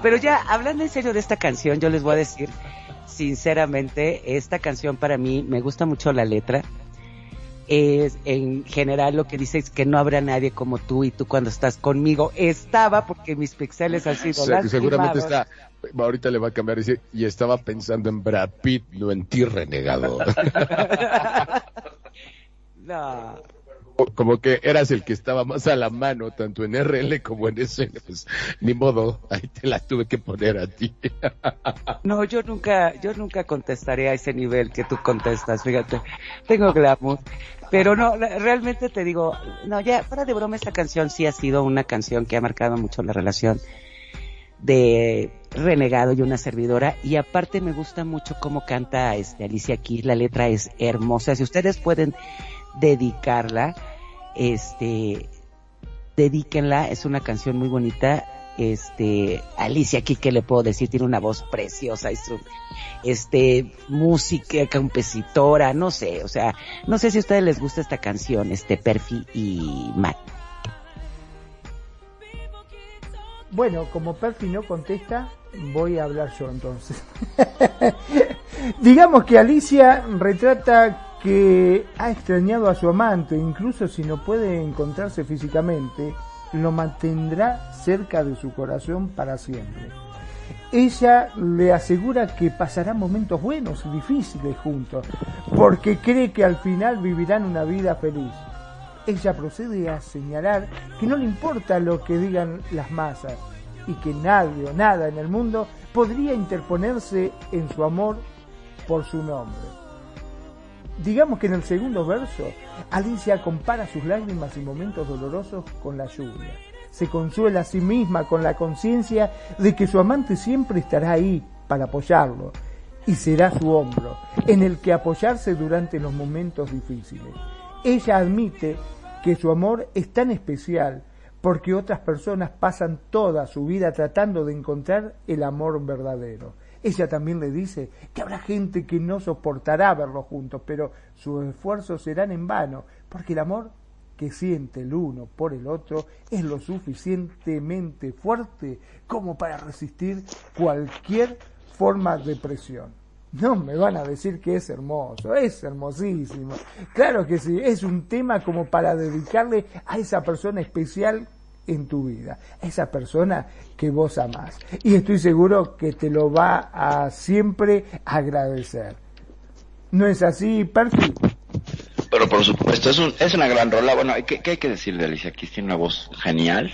Pero ya, hablando en serio de esta canción, yo les voy a decir, sinceramente, esta canción para mí me gusta mucho la letra. Es, en general lo que dice es que no habrá nadie como tú y tú cuando estás conmigo estaba porque mis pixeles han sido O sea, seguramente está, ahorita le va a cambiar y dice, y estaba pensando en Brad Pitt, no en ti, renegado. *laughs* No, Como que eras el que estaba más a la mano, tanto en RL como en ese, pues, ni modo, ahí te la tuve que poner a ti. no, yo nunca, yo nunca contestaré a ese nivel que tú contestas, fíjate. Tengo glamour. Pero no, realmente te digo, no, ya, fuera de broma, esta canción sí ha sido una canción que ha marcado mucho la relación de Renegado y una servidora. Y aparte me gusta mucho cómo canta este Alicia Keys, la letra es hermosa. Si ustedes pueden dedicarla, este, dedíquenla, es una canción muy bonita. Este, Alicia aquí, ¿qué le puedo decir? Tiene una voz preciosa, este, música compositora, no sé, o sea, no sé si a ustedes les gusta esta canción, este, Perfi y Matt. Bueno, como Perfi no contesta, voy a hablar yo entonces. *laughs* Digamos que Alicia retrata que ha extrañado a su amante, incluso si no puede encontrarse físicamente, lo mantendrá cerca de su corazón para siempre. Ella le asegura que pasarán momentos buenos y difíciles juntos, porque cree que al final vivirán una vida feliz. Ella procede a señalar que no le importa lo que digan las masas y que nadie o nada en el mundo podría interponerse en su amor por su nombre. Digamos que en el segundo verso, Alicia compara sus lágrimas y momentos dolorosos con la lluvia. Se consuela a sí misma con la conciencia de que su amante siempre estará ahí para apoyarlo y será su hombro en el que apoyarse durante los momentos difíciles. Ella admite que su amor es tan especial porque otras personas pasan toda su vida tratando de encontrar el amor verdadero. Ella también le dice que habrá gente que no soportará verlos juntos, pero sus esfuerzos serán en vano, porque el amor que siente el uno por el otro es lo suficientemente fuerte como para resistir cualquier forma de presión. No me van a decir que es hermoso, es hermosísimo. Claro que sí, es un tema como para dedicarle a esa persona especial en tu vida, esa persona que vos amás. Y estoy seguro que te lo va a siempre agradecer. ¿No es así, Perfi? Pero por supuesto, es, un- es una gran rola. Bueno, ¿qué, qué hay que decir de Alicia Keys? Tiene una voz genial.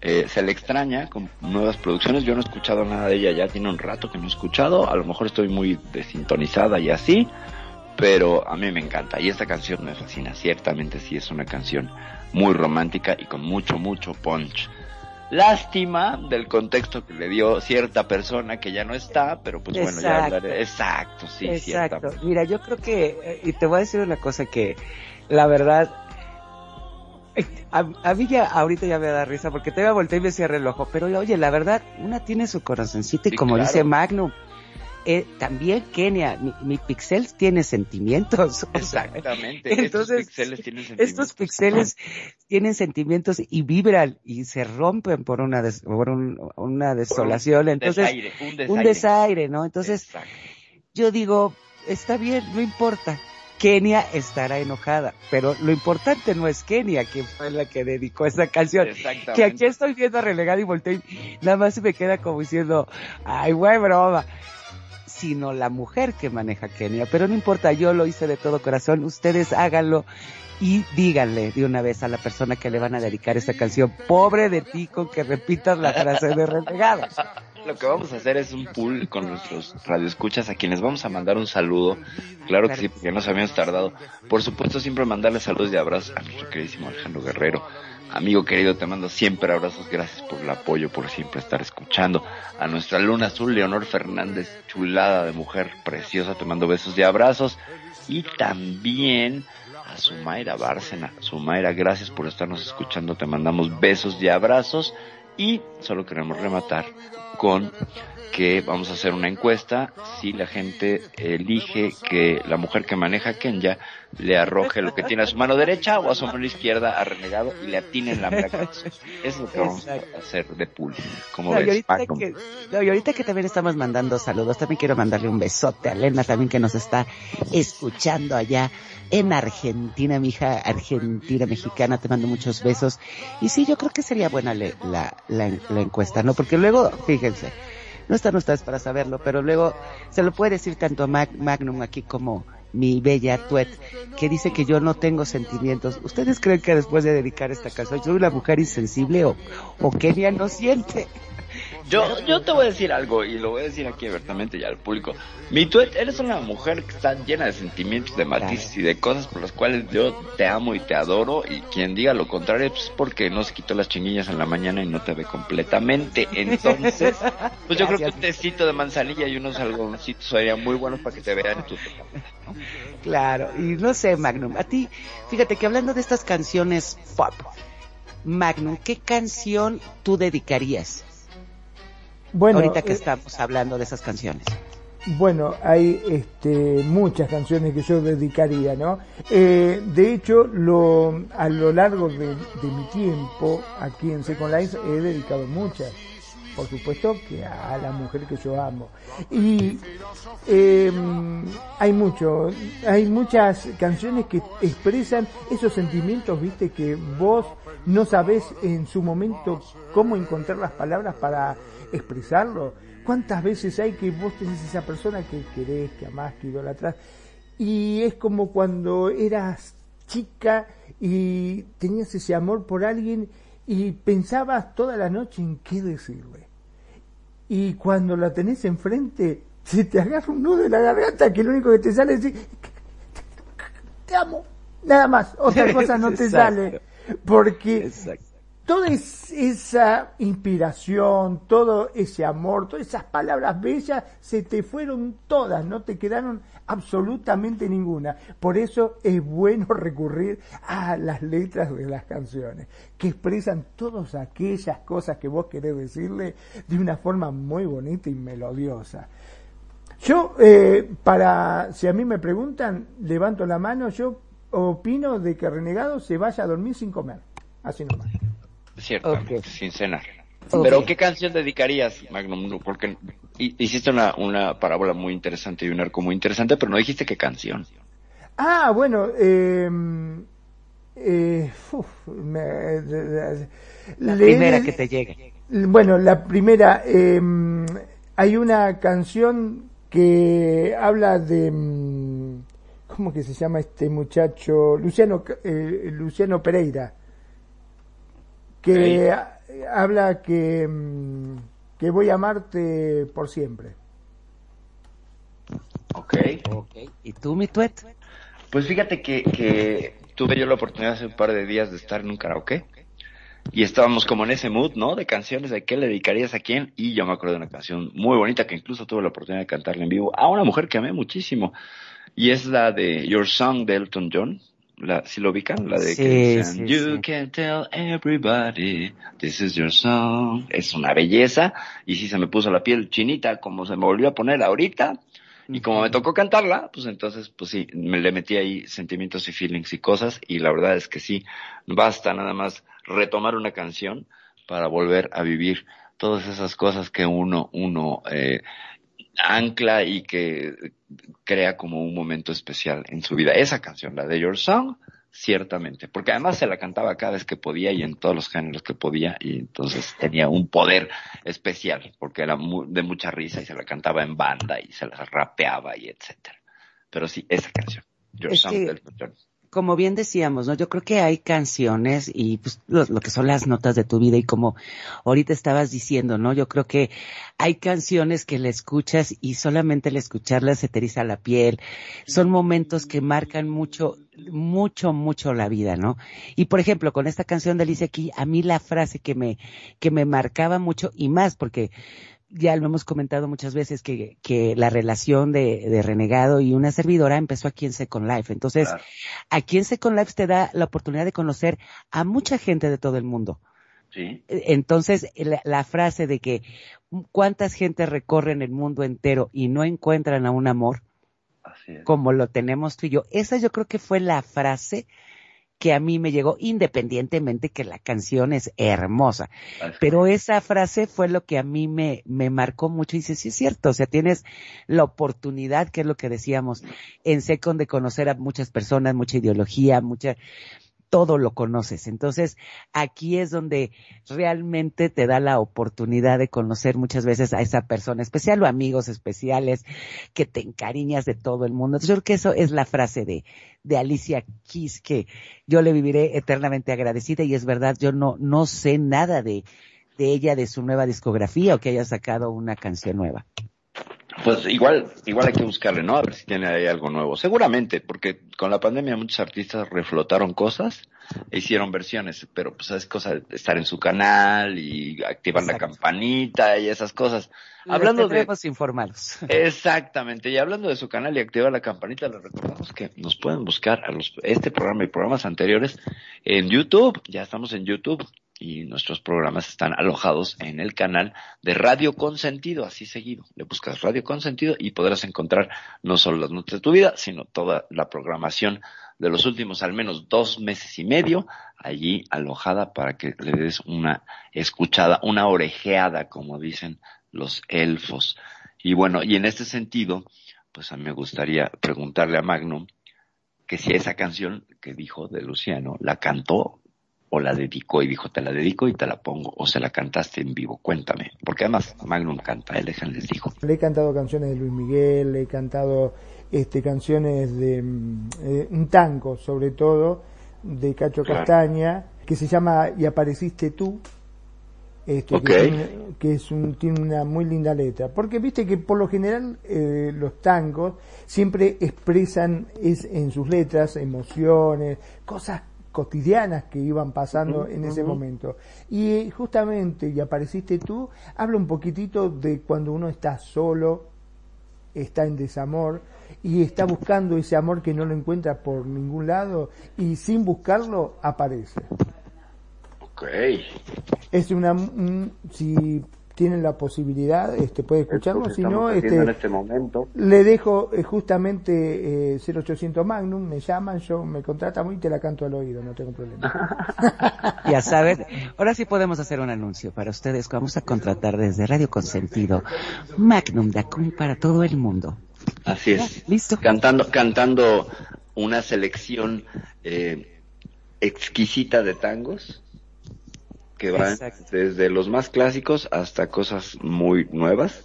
Eh, se le extraña con nuevas producciones. Yo no he escuchado nada de ella ya, tiene un rato que no he escuchado. A lo mejor estoy muy desintonizada y así, pero a mí me encanta. Y esta canción me fascina. Ciertamente sí es una canción muy romántica y con mucho, mucho punch. Lástima del contexto que le dio cierta persona que ya no está, pero pues bueno, ya hablaré. Exacto, sí, Exacto. Mira, yo creo que, eh, y te voy a decir una cosa que, la verdad, eh, a, a mí ya, ahorita ya me da risa porque te voy a voltear y me cierra el ojo, pero oye, la verdad, una tiene su corazoncito y Sí, como claro. dice Magnum, eh, también Kenia, mi, mi pixel tiene sentimientos. *laughs* o sea, Exactamente. Entonces, estos pixeles tienen *laughs* sentimientos. estos pixeles tienen sentimientos y vibran y se rompen por una des- por un- una desolación. Entonces, desaire, un desaire. un desaire, ¿no? Entonces, Exacto. yo digo, está bien, no importa. Kenia estará enojada, pero lo importante no es Kenia, que fue la que dedicó esta canción. Que aquí estoy viendo a relegado y volteo y nada más se me queda como diciendo, ay, güey, broma. Sino la mujer que maneja Kenia. Pero no importa, yo lo hice de todo corazón. Ustedes háganlo y díganle de una vez a la persona que le van a dedicar esta canción, pobre de ti con que repitas la frase de renegados. lo que vamos a hacer es un pool con nuestros radioescuchas a quienes vamos a mandar un saludo. Claro que sí, porque nos habíamos tardado. Por supuesto, siempre mandarle saludos y abrazos a nuestro queridísimo Alejandro Guerrero. Amigo querido, te mando siempre abrazos. Gracias por el apoyo, por siempre estar escuchando. A nuestra luna azul, Leonor Fernández, chulada de mujer preciosa, te mando besos y abrazos. Y también a Sumaira Bárcena. Sumaira, gracias por estarnos escuchando. Te mandamos besos y abrazos. Y solo queremos rematar con que vamos a hacer una encuesta si la gente elige que la mujer que maneja Kenya le arroje lo que tiene a su mano derecha o a su mano izquierda a renegado y le atine en la cabeza. *laughs* Es lo que vamos a hacer de pool. Como No, y, ves, ahorita Paco? que, no, y ahorita que también estamos mandando saludos, también quiero mandarle un besote a Elena también que nos está escuchando allá en Argentina, mi hija argentina mexicana, te mando muchos besos. Y sí, yo creo que sería buena le- la, la, la encuesta, ¿no? Porque luego, fíjense, no están ustedes para saberlo, pero luego se lo puede decir tanto a Mag- Magnum aquí como mi bella Tuet, que dice que yo no tengo sentimientos. ¿Ustedes creen que después de dedicar esta canción soy una mujer insensible o, o Kenia no siente? Yo, yo te voy a decir algo y lo voy a decir aquí abiertamente ya al público. Mi tuet, eres una mujer que está llena de sentimientos, de matices y de cosas por las cuales yo te amo y te adoro y quien diga lo contrario pues es porque no se quitó las chinguillas en la mañana y no te ve completamente. *laughs* Entonces, pues yo creo que un tecito de manzanilla y unos algodoncitos serían muy buenos para que te vean tu Claro, y no sé, Magnum, a ti, fíjate que hablando de estas canciones pop, Magnum, ¿qué canción tú dedicarías? Bueno, ahorita que eh, estamos hablando de esas canciones. Bueno, hay este, muchas canciones que yo dedicaría, ¿no? Eh, de hecho, lo, a lo largo de, de mi tiempo aquí en Second Life he dedicado muchas. Por supuesto que a la mujer que yo amo. Y eh, hay mucho, hay muchas canciones que expresan esos sentimientos, viste, que vos no sabés en su momento cómo encontrar las palabras para expresarlo. ¿Cuántas veces hay que vos tenés esa persona que querés, que amás, que idolatrás? Y es como cuando eras chica y tenías ese amor por alguien y pensabas toda la noche en qué decirle. Y cuando la tenés enfrente, se te agarra un nudo en la garganta que lo único que te sale es decir, te amo, nada más, otra *laughs* cosa no te sale. Porque toda es- esa inspiración, todo ese amor, todas esas palabras bellas, se te fueron todas, no te quedaron absolutamente ninguna. Por eso es bueno *laughs* recurrir a las letras de las canciones, que expresan todas aquellas cosas que vos querés decirle de una forma muy bonita y melodiosa. Yo, eh, para, si a mí me preguntan, levanto la mano, yo opino de que Renegado se vaya a dormir sin comer. Así nomás. Ciertamente, sin cenar. Pero ¿qué canción dedicarías, Magnum? Porque hi- hiciste una, una parábola muy interesante y un arco muy interesante, pero no dijiste qué canción. Ah, bueno, eh, eh, uf, me- La le- primera que te llegue. Bueno, la primera, eh, hay una canción que habla de, mm, ¿cómo que se llama este muchacho? Luciano, eh, Luciano Pereira, que ha- habla que, mm, que voy a amarte por siempre. Ok. ¿Y tú, mi tuet? Pues fíjate que, que tuve yo la oportunidad hace un par de días de estar en un karaoke y estábamos como en ese mood, ¿no? De canciones, de qué le dedicarías a quién y yo me acuerdo de una canción muy bonita que incluso tuve la oportunidad de cantarla en vivo a una mujer que amé muchísimo y es la de Your Song de Elton John. La, ¿Sí lo ubican? La de Sí, que sí, You can tell everybody this is your song. Es una belleza y sí se me puso la piel chinita como se me volvió a poner ahorita. Y como me tocó cantarla, pues entonces, pues sí, me le metí ahí sentimientos y feelings y cosas, y la verdad es que sí, basta nada más retomar una canción para volver a vivir todas esas cosas que uno, uno, eh, ancla y que crea como un momento especial en su vida. Esa canción, la de Your Song, ciertamente, porque además se la cantaba cada vez que podía y en todos los géneros que podía y entonces tenía un poder especial porque era mu- de mucha risa y se la cantaba en banda y se la rapeaba y etcétera. Pero sí, esa canción, Your Es Song que- del. Como bien decíamos, ¿no? Yo creo que hay canciones y pues lo, que son las notas de tu vida y como ahorita estabas diciendo, ¿no? Yo creo que hay canciones que le escuchas y solamente el escucharlas se te eriza la piel. Son momentos que marcan mucho, mucho, mucho la vida, ¿no? Y por ejemplo, con esta canción de Alicia aquí, a mí la frase que me, que me marcaba mucho y más porque ya lo hemos comentado muchas veces que, que la relación de, de, Renegado y una servidora empezó aquí en Second Life. Entonces, claro. aquí en Second Life te da la oportunidad de conocer a mucha gente de todo el mundo. Sí. Entonces, la, la, frase de que cuántas gente recorren el mundo entero y no encuentran a un amor, como lo tenemos tú y yo, esa yo creo que fue la frase que a mí me llegó independientemente que la canción es hermosa. Pero esa frase fue lo que a mí me, me marcó mucho y dice, sí es cierto, o sea, tienes la oportunidad, que es lo que decíamos, en Second de conocer a muchas personas, mucha ideología, mucha, todo lo conoces. Entonces, aquí es donde realmente te da la oportunidad de conocer muchas veces a esa persona especial o amigos especiales que te encariñas de todo el mundo. Yo creo que eso es la frase de, de Alicia Keys que yo le viviré eternamente agradecida y es verdad, yo no, no sé nada de, de ella, de su nueva discografía o que haya sacado una canción nueva. Pues igual, igual hay que buscarle, ¿no? A ver si tiene ahí algo nuevo. Seguramente, porque con la pandemia muchos artistas reflotaron cosas e hicieron versiones, pero pues es cosa de estar en su canal y activar Exacto. la campanita y esas cosas. Hablando de informados. *laughs* Exactamente, y hablando de su canal y activar la campanita, les recordamos que nos pueden buscar a los, este programa y programas anteriores en YouTube. Ya estamos en YouTube y nuestros programas están alojados en el canal de Radio Consentido, así seguido. Le buscas Radio Consentido y podrás encontrar no solo las notas de tu vida, sino toda la programación de los últimos al menos dos meses y medio allí alojada para que le des una escuchada, una orejeada, como dicen los elfos. Y bueno, y en este sentido, pues a mí me gustaría preguntarle a Magnum que si esa canción que dijo de Luciano la cantó o la dedicó y dijo te la dedico y te la pongo o se la cantaste en vivo, cuéntame, porque además Magnum canta, él les dijo. Le he cantado canciones de Luis Miguel, le he cantado este canciones de eh, un tango sobre todo de Cacho claro. Castaña que se llama Y apareciste tú. Este, okay. que, tiene, que es un, tiene una muy linda letra. Porque viste que por lo general eh, los tangos siempre expresan es, en sus letras emociones, cosas cotidianas que iban pasando uh -huh, en ese uh -huh. momento. Y justamente, y apareciste tú, habla un poquitito de cuando uno está solo, está en desamor y está buscando ese amor que no lo encuentra por ningún lado y sin buscarlo aparece. Ok. Es una, un, si tienen la posibilidad, este, puede escucharlo, si no, este, en este momento. le dejo eh, justamente eh, 0800 Magnum, me llaman, yo me contratan y te la canto al oído, no tengo problema. *laughs* ya sabes, ahora sí podemos hacer un anuncio para ustedes, vamos a contratar desde Radio Consentido Magnum Dacun para todo el mundo. Así es. Listo. Cantando, cantando una selección eh, exquisita de tangos que van Exacto. desde los más clásicos hasta cosas muy nuevas.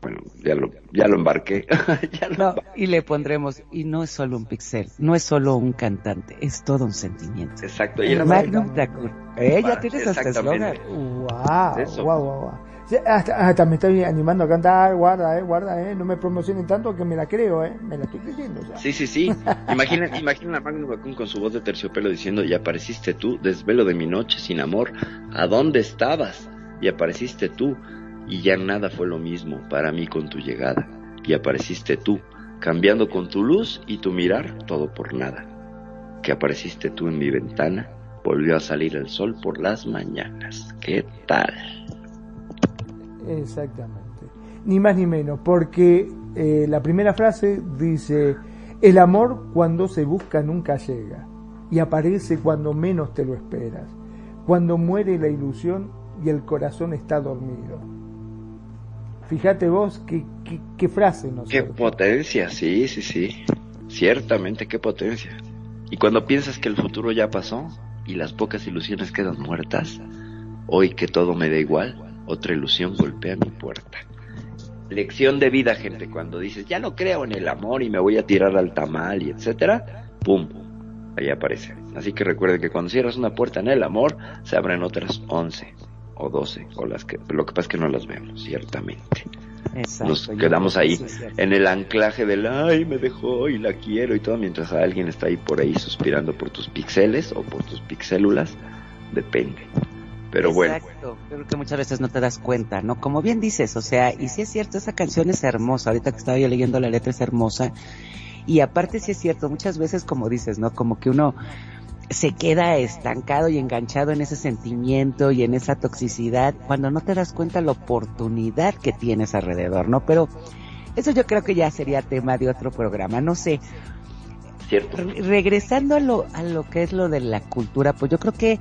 Bueno, ya lo, ya lo embarqué. *laughs* ya lo no, embarqué. Y le pondremos, y no es solo un pixel, no es solo un cantante, es todo un sentimiento. Exacto. Y el Magnum Dacur. Eh, ya tienes hasta eslogan. Wow, wow, wow, wow. Hasta, hasta, me estoy animando a cantar, guarda, eh, guarda, eh, no me promocionen tanto que me la creo, eh, me la estoy creyendo. Sí, sí, sí. *laughs* Imagina, imagina a Bacun con su voz de terciopelo diciendo, y apareciste tú, desvelo de mi noche sin amor, ¿a dónde estabas? Y apareciste tú, y ya nada fue lo mismo para mí con tu llegada. Y apareciste tú, cambiando con tu luz y tu mirar, todo por nada. Que apareciste tú en mi ventana, volvió a salir el sol por las mañanas. ¿Qué tal? Exactamente. Ni más ni menos, porque eh, la primera frase dice, el amor cuando se busca nunca llega y aparece cuando menos te lo esperas, cuando muere la ilusión y el corazón está dormido. Fíjate vos qué, qué, qué frase nos Qué potencia, sí, sí, sí. Ciertamente, qué potencia. Y cuando piensas que el futuro ya pasó y las pocas ilusiones quedan muertas, hoy que todo me da igual, otra ilusión golpea mi puerta. Lección de vida, gente, cuando dices, ya no creo en el amor y me voy a tirar al tamal y etcétera, pum, ahí aparece. Así que recuerden que cuando cierras una puerta en el amor, se abren otras 11 o 12, o las que, lo que pasa es que no las vemos, ciertamente. Exacto, Nos quedamos ahí en el anclaje del ay, me dejó y la quiero y todo, mientras alguien está ahí por ahí suspirando por tus pixeles o por tus pixélulas, depende. Pero bueno, Exacto. Yo creo que muchas veces no te das cuenta, ¿no? Como bien dices, o sea, y sí es cierto, esa canción es hermosa. Ahorita que estaba yo leyendo la letra es hermosa. Y aparte sí es cierto, muchas veces como dices, ¿no? Como que uno se queda estancado y enganchado en ese sentimiento y en esa toxicidad cuando no te das cuenta la oportunidad que tienes alrededor, ¿no? Pero eso yo creo que ya sería tema de otro programa, no sé. cierto. Re- regresando a lo, a lo que es lo de la cultura, pues yo creo que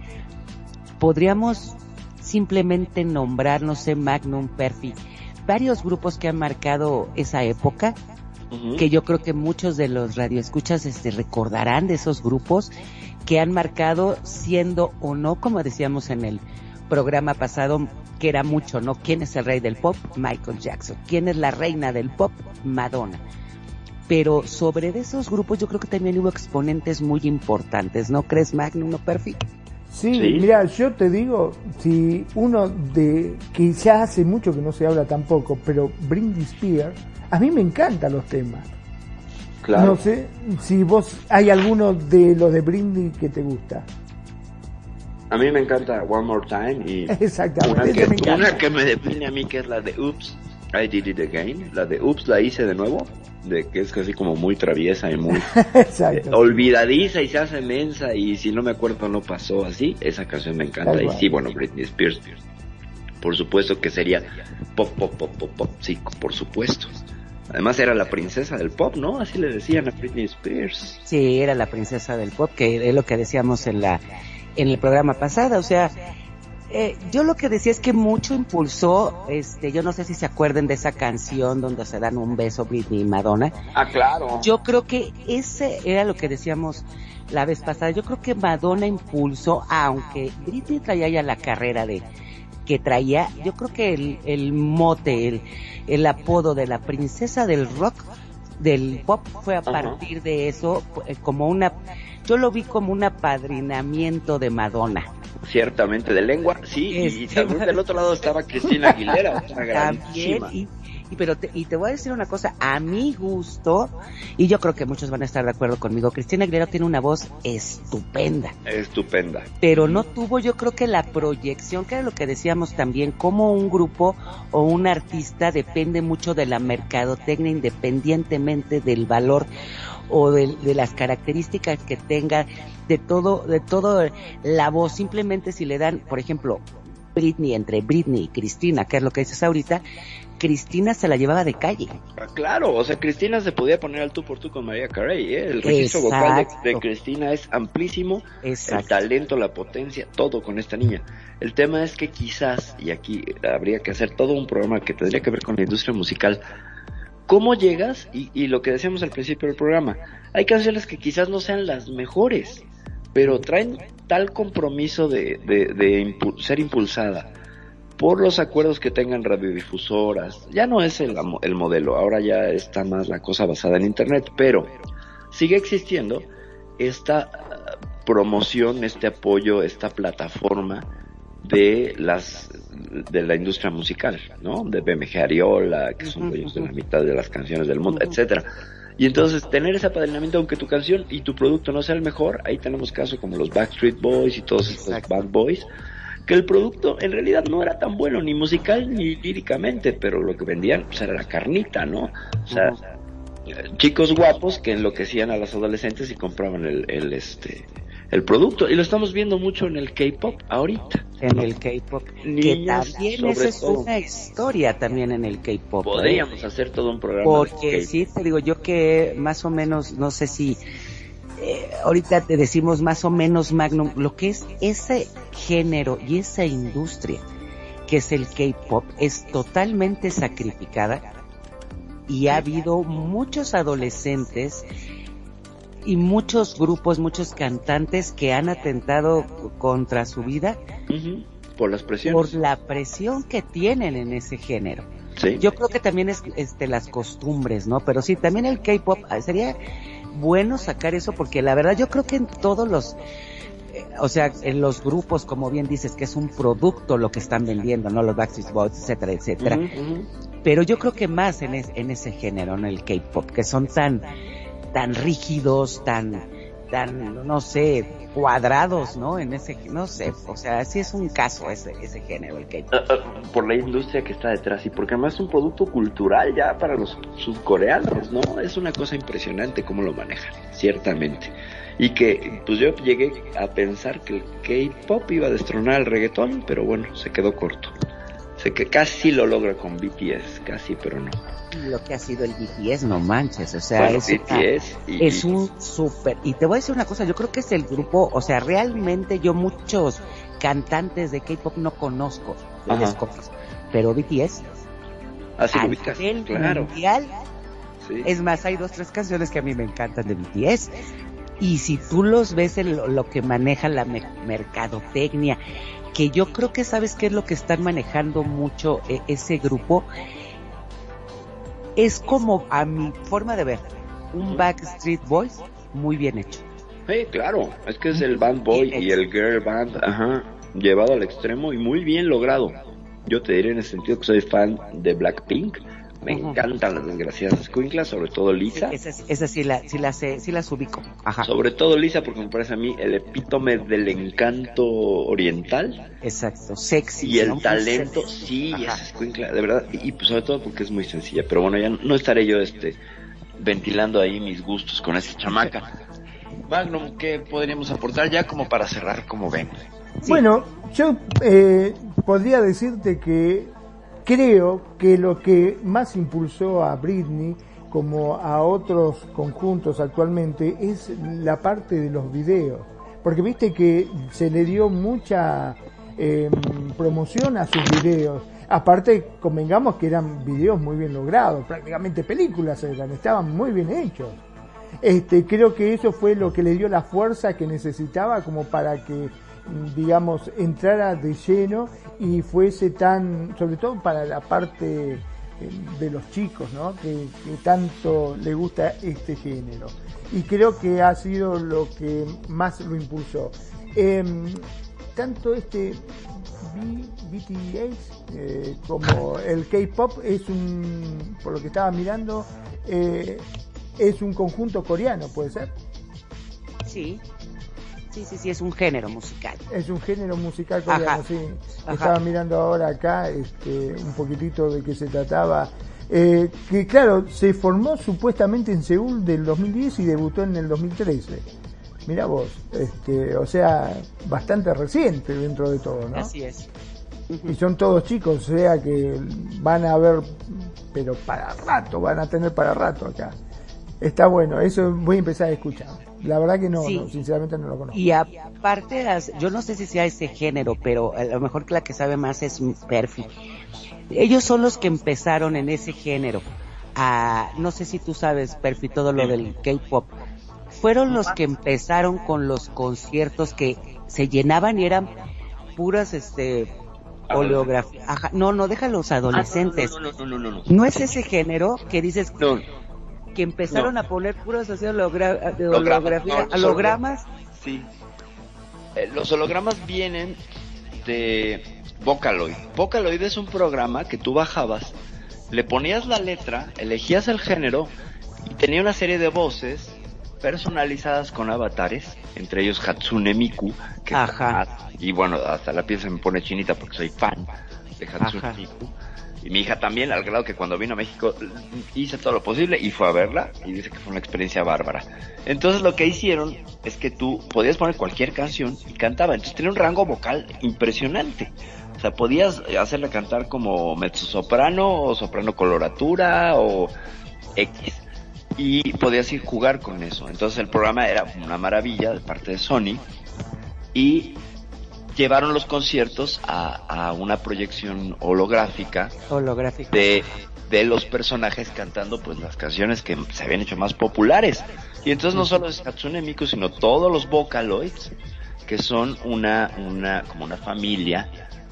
podríamos simplemente nombrar, no sé, Magnum, Perfi, varios grupos que han marcado esa época, que yo creo que muchos de los radioescuchas este, recordarán de esos grupos que han marcado siendo o no, como decíamos en el programa pasado, que era mucho, ¿no? ¿Quién es el rey del pop? Michael Jackson. ¿Quién es la reina del pop? Madonna. Pero sobre de esos grupos yo creo que también hubo exponentes muy importantes, ¿no crees, Magnum o Perfi? Sí, Sí. mira, yo te digo, si uno de que ya hace mucho que no se habla tampoco, pero Britney Spears, a mí me encantan los temas. Claro. No sé si vos hay alguno de los de Britney que te gusta. A mí me encanta One More Time y *laughs* Exactamente, una que, me encanta. una que me define a mí que es la de Oops, I Did It Again. La de Oops la hice de nuevo, de que es casi como muy traviesa y muy *laughs* Exacto. olvidadiza y se hace mensa y si no me acuerdo no pasó así. Esa canción me encanta y sí, bueno, Britney Spears. Por supuesto que sería pop, pop, pop, pop, pop, sí, por supuesto. Además era la princesa del pop, ¿no? Así le decían a Britney Spears. Sí, era la princesa del pop, que es lo que decíamos en la en el programa pasado, o sea, eh, yo lo que decía es que mucho impulsó, este, yo no sé si se acuerden de esa canción donde se dan un beso Britney y Madonna. Ah, claro. Yo creo que ese era lo que decíamos la vez pasada. Yo creo que Madonna impulsó, aunque Britney traía ya la carrera de que traía, yo creo que el, el mote, el, el apodo de la princesa del rock, del pop, fue a partir de eso, eh, como una, yo lo vi como un apadrinamiento de Madonna. Ciertamente, de lengua, sí, y Este, también del otro lado estaba Cristina Aguilera, También, grandísima. y, y pero te, y te voy a decir una cosa, a mi gusto, y yo creo que muchos van a estar de acuerdo conmigo, Cristina Aguilera tiene una voz estupenda, Estupenda. pero no tuvo yo creo que la proyección, que era lo que decíamos también, como un grupo o un artista depende mucho de la mercadotecnia independientemente del valor o de, de las características que tenga, de todo, de todo la voz, simplemente si le dan, por ejemplo, Britney, entre Britney y Cristina, que es lo que dices ahorita, Cristina se la llevaba de calle. Ah, Claro, o sea, Cristina se podía poner al tú por tú con María Carey, ¿eh? El registro vocal de, de Cristina es amplísimo, el Exacto. talento, la potencia, todo con esta niña. El tema es que quizás, y aquí habría que hacer todo un programa que tendría que ver con la industria musical, ¿cómo llegas? Y, y lo que decíamos al principio del programa, hay canciones que quizás no sean las mejores, pero traen tal compromiso de, de, de ser impulsada por los acuerdos que tengan radiodifusoras. Ya no es el, el modelo, ahora ya está más la cosa basada en Internet, pero sigue existiendo esta ah, promoción, este apoyo, esta plataforma de las de la industria musical, ¿no? De BMG Ariola, que son dueños de la mitad de las canciones del mundo, etcétera. Y entonces tener ese apadrinamiento, aunque tu canción y tu producto no sea el mejor, ahí tenemos casos como los Backstreet Boys y todos estos Exacto. Bad Boys, que el producto en realidad no era tan bueno, ni musical ni líricamente, pero lo que vendían pues, era la carnita, ¿no? O sea, chicos guapos que enloquecían a las adolescentes y compraban el, el, este el producto y lo estamos viendo mucho en el K-pop ahorita. En el K-pop. Que también esa es todo. una historia también en el K-pop. ¿eh? Podríamos hacer todo un programa. Porque sí, te digo yo que más o menos, no sé si eh, ahorita te decimos más o menos Magnum, lo que es ese género y esa industria que es el K-pop es totalmente sacrificada y ha habido muchos adolescentes y muchos grupos, muchos cantantes que han atentado contra su vida Por las por presiones. la presión que tienen en ese género. Sí. Yo creo que también es este las costumbres, ¿no? Pero sí, también el K-pop ah, sería bueno sacar eso porque la verdad yo creo que en todos los eh, o sea, en los grupos, como bien dices, que es un producto lo que están vendiendo, ¿no? Los Backstreet Boys, etcétera, etcétera. Pero yo creo que más en, es- en ese género, en el K-pop, que son tan, tan rígidos, tan, tan, no sé, cuadrados, ¿no? En ese, no sé, o sea, sí es un caso ese, ese género, el K-pop. Ah, ah, por la industria que está detrás y porque además es un producto cultural ya para los sudcoreanos, ¿no? Es una cosa impresionante cómo lo manejan, ciertamente. Y que pues yo llegué a pensar que el K-pop iba a destronar al reggaetón, pero bueno, se quedó corto. Sé que casi lo logra con BTS, casi, pero no. Lo que ha sido el BTS, no manches, o sea, Bueno, es, una- BTS y- es un súper, y te voy a decir una cosa, yo creo que es el grupo, o sea, realmente yo muchos cantantes de K-pop no conozco, desconozco, pero BTS, Así lo ubicas, claro. mundial, Sí. es más, hay dos, tres canciones que a mí me encantan de BTS. Y si tú los ves en lo, lo que maneja la me- mercadotecnia, que yo creo que sabes qué es lo que están manejando mucho eh, ese grupo, es como a mi forma de ver, un Backstreet Boys muy bien hecho. Sí, claro, es que es el band boy y el girl band, ajá, llevado al extremo y muy bien logrado. Yo te diré en ese sentido que soy fan de Blackpink, me encantan las desgraciadas escuinclas, sobre todo Lisa. Esa, esa sí, la, sí, la sé- sí las ubico. Ajá. Sobre todo Lisa porque me parece a mí el epítome del encanto oriental Exacto, sexy. y el talento, sexy. sí, Ajá. esa escuincla, de verdad, y pues sobre todo porque es muy sencilla, pero bueno, ya no, no estaré yo este ventilando ahí mis gustos con esa chamaca. Magnum, ¿qué podríamos aportar ya como para cerrar, como ven? Bueno, yo eh, podría decirte que creo que lo que más impulsó a Britney como a otros conjuntos actualmente es la parte de los videos. Porque viste que se le dio mucha eh, promoción a sus videos. Aparte, convengamos que eran videos muy bien logrados, prácticamente películas eran, estaban muy bien hechos. Este, creo que eso fue lo que le dio la fuerza que necesitaba como para que, digamos, entrara de lleno y fuese tan, sobre todo para la parte eh, de los chicos, ¿no? Que, tanto le gusta este género. Y creo que ha sido lo que más lo impulsó. Em, tanto este BTS eh, como el K-pop es un, por lo que estaba mirando, eh, es un conjunto coreano, ¿puede ser? Sí, sí, sí, sí, es un género musical. Es un género musical coreano, Ajá. sí. Ajá. Estaba mirando ahora acá este, un poquitito de qué se trataba. Eh, que claro, se formó supuestamente en Seúl del 2010 y debutó en el 2013. Mira vos, este, o sea, bastante reciente dentro de todo, ¿no? Así es. Y son todos chicos, o sea que van a ver, pero para rato, van a tener para rato acá. Está bueno, eso voy a empezar a escuchar. La verdad que no, Sí. no, sinceramente no lo conozco. Y aparte, las- yo no sé si sea ese género, pero a lo mejor que la que sabe más es Perfi. Ellos son los que empezaron en ese género. A, no sé si tú sabes, Perfi, todo lo del K-pop. Fueron los que empezaron con los conciertos que se llenaban y eran puras, este, coreografías. Ajá, no, no, deja los adolescentes. No, no, no, no, no, no. ¿No es ese género que dices No, que empezaron a poner puros así hologra- Hologramas, holografía, no, hologramas? Sí. Eh, los hologramas vienen de Vocaloid. Vocaloid es un programa que tú bajabas, le ponías la letra, elegías el género y tenía una serie de voces personalizadas con avatares, entre ellos Hatsune Miku, que Ajá. y bueno, hasta la piel se me pone chinita porque soy fan de Hatsune Ajá. Miku. Y mi hija también, al grado que cuando vino a México hice todo lo posible y fue a verla y dice que fue una experiencia bárbara. Entonces lo que hicieron es que tú podías poner cualquier canción y cantaba. Entonces tenía un rango vocal impresionante. O sea, podías hacerla cantar como mezzosoprano o soprano coloratura o X. Y podías ir jugar con eso. Entonces el programa era una maravilla de parte de Sony. Y llevaron los conciertos a, a una proyección holográfica de, de los personajes cantando pues las canciones que se habían hecho más populares. Y entonces no solo es Hatsune Miku, sino todos los Vocaloids, que son una, una, como una familia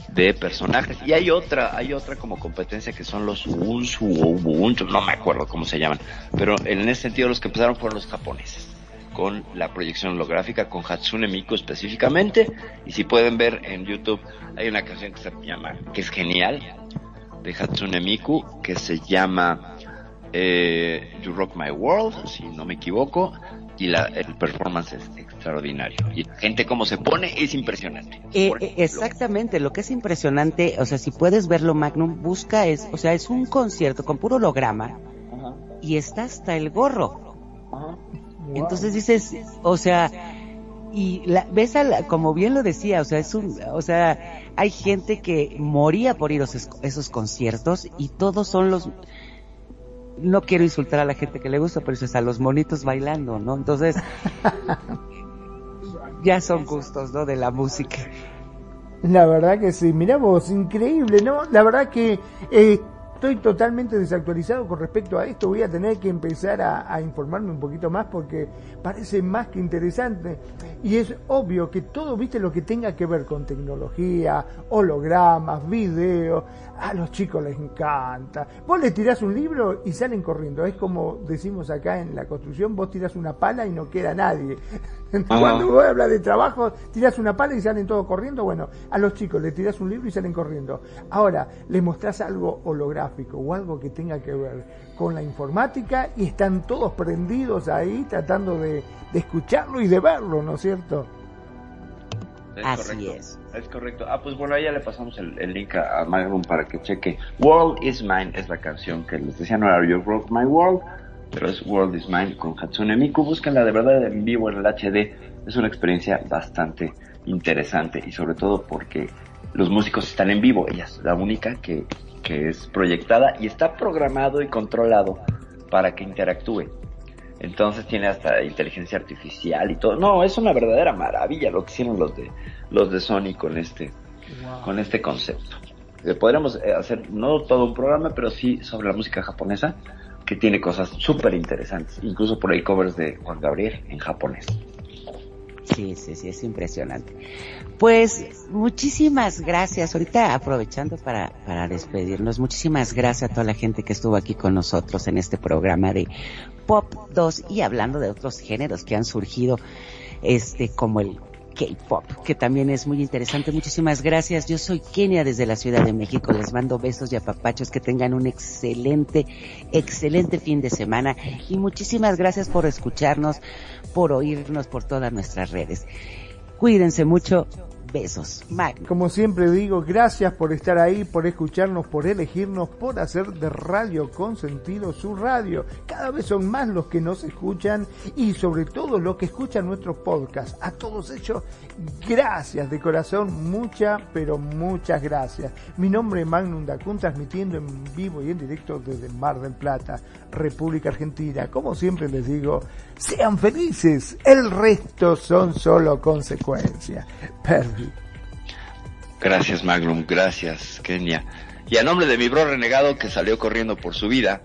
de personajes. Y hay otra, hay otra como competencia que son los Unsu o no me acuerdo cómo se llaman, pero en ese sentido los que empezaron fueron los japoneses, con la proyección holográfica, con Hatsune Miku específicamente, y si pueden ver en YouTube, hay una canción que se llama, que es genial, de Hatsune Miku, que se llama eh, You Rock My World, si no me equivoco, y la, el performance es extraordinario. Y la gente como se pone es impresionante. Eh, eh, exactamente, lo que es impresionante, o sea, si puedes verlo, Magnum, busca es, o sea, es un concierto con puro holograma y está hasta el gorro. Entonces dices, o sea, y la, ves a la- como bien lo decía, o sea, es un, o sea, hay gente que moría por ir a esos, esos conciertos y todos son los, no quiero insultar a la gente que le gusta, pero eso es a los monitos bailando, ¿no? Entonces, *laughs* ya son gustos, ¿no? De la música. La verdad que sí, mirá vos, increíble, ¿no? La verdad que eh, estoy totalmente desactualizado con respecto a esto, voy a tener que empezar a, informarme un poquito más porque parece más que interesante. Y es obvio que todo, viste, lo que tenga que ver con tecnología, hologramas, videos, a los chicos les encanta. Vos le tirás un libro y salen corriendo, es como decimos acá en la construcción, vos tirás una pala y no queda nadie. *laughs* Cuando vos hablas de trabajo, tirás una pala y salen todos corriendo. Bueno, a los chicos le tirás un libro y salen corriendo. Ahora, les mostrás algo holográfico o algo que tenga que ver con la informática y están todos prendidos ahí tratando de, de escucharlo y de verlo, ¿no es cierto? Es Así correcto. es. Es correcto. Ah, pues bueno, ahí ya le pasamos el, link a, a para que cheque. World is Mine es la canción que les decía, no era You Rock My World, pero es World is Mine con Hatsune Miku. Búsquenla de verdad en vivo en el HD. Es una experiencia bastante interesante y sobre todo porque los músicos están en vivo. Ella es la única que, que es proyectada y está programado y controlado para que interactúe. Entonces tiene hasta inteligencia artificial y todo. No, es una verdadera maravilla lo que hicieron los de los de Sony con este con este concepto. Eh, Podríamos eh, hacer no todo un programa, pero sí sobre la música japonesa que tiene cosas súper interesantes, incluso por ahí covers de Juan Gabriel en japonés. Sí, sí, sí, es impresionante. Pues muchísimas gracias. Ahorita aprovechando para, para despedirnos, muchísimas gracias a toda la gente que estuvo aquí con nosotros en este programa de Pop 2 y hablando de otros géneros que han surgido, este, como el K-pop, que también es muy interesante. Muchísimas gracias. Yo soy Kenia desde la Ciudad de México. Les mando besos y apapachos. Que tengan un excelente, excelente fin de semana. Y muchísimas gracias por escucharnos, por oírnos por todas nuestras redes. Cuídense mucho. Besos. Magno. Como siempre digo, gracias por estar ahí, por escucharnos, por elegirnos, por hacer de Radio Consentido su radio. Cada vez son más los que nos escuchan y sobre todo los que escuchan nuestros podcasts. A todos ellos, gracias de corazón, muchas, pero muchas gracias. Mi nombre es Magnum Dacun, transmitiendo en vivo y en directo desde Mar del Plata, República Argentina. Como siempre les digo, sean felices, el resto son solo consecuencias. Perdi. Gracias Magnum, gracias Kenia. Y a nombre de mi bro renegado que salió corriendo por su vida,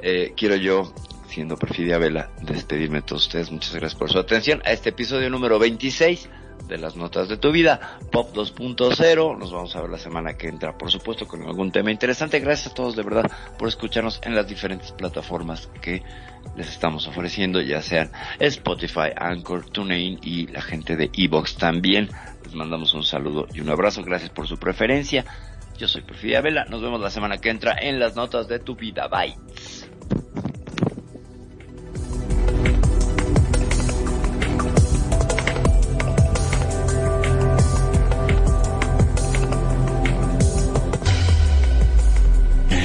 eh, quiero yo, siendo Perfidia Vela, despedirme de todos ustedes. Muchas gracias por su atención a este episodio número 26 de las notas de tu vida, Pop 2.0. Nos vamos a ver la semana que entra, por supuesto, con algún tema interesante. Gracias a todos de verdad por escucharnos en las diferentes plataformas que les estamos ofreciendo, ya sean Spotify, Anchor, TuneIn y la gente de Evox también. Les mandamos un saludo y un abrazo. Gracias por su preferencia. Yo soy Perfidia Vela. Nos vemos la semana que entra en las notas de tu vida. Bye.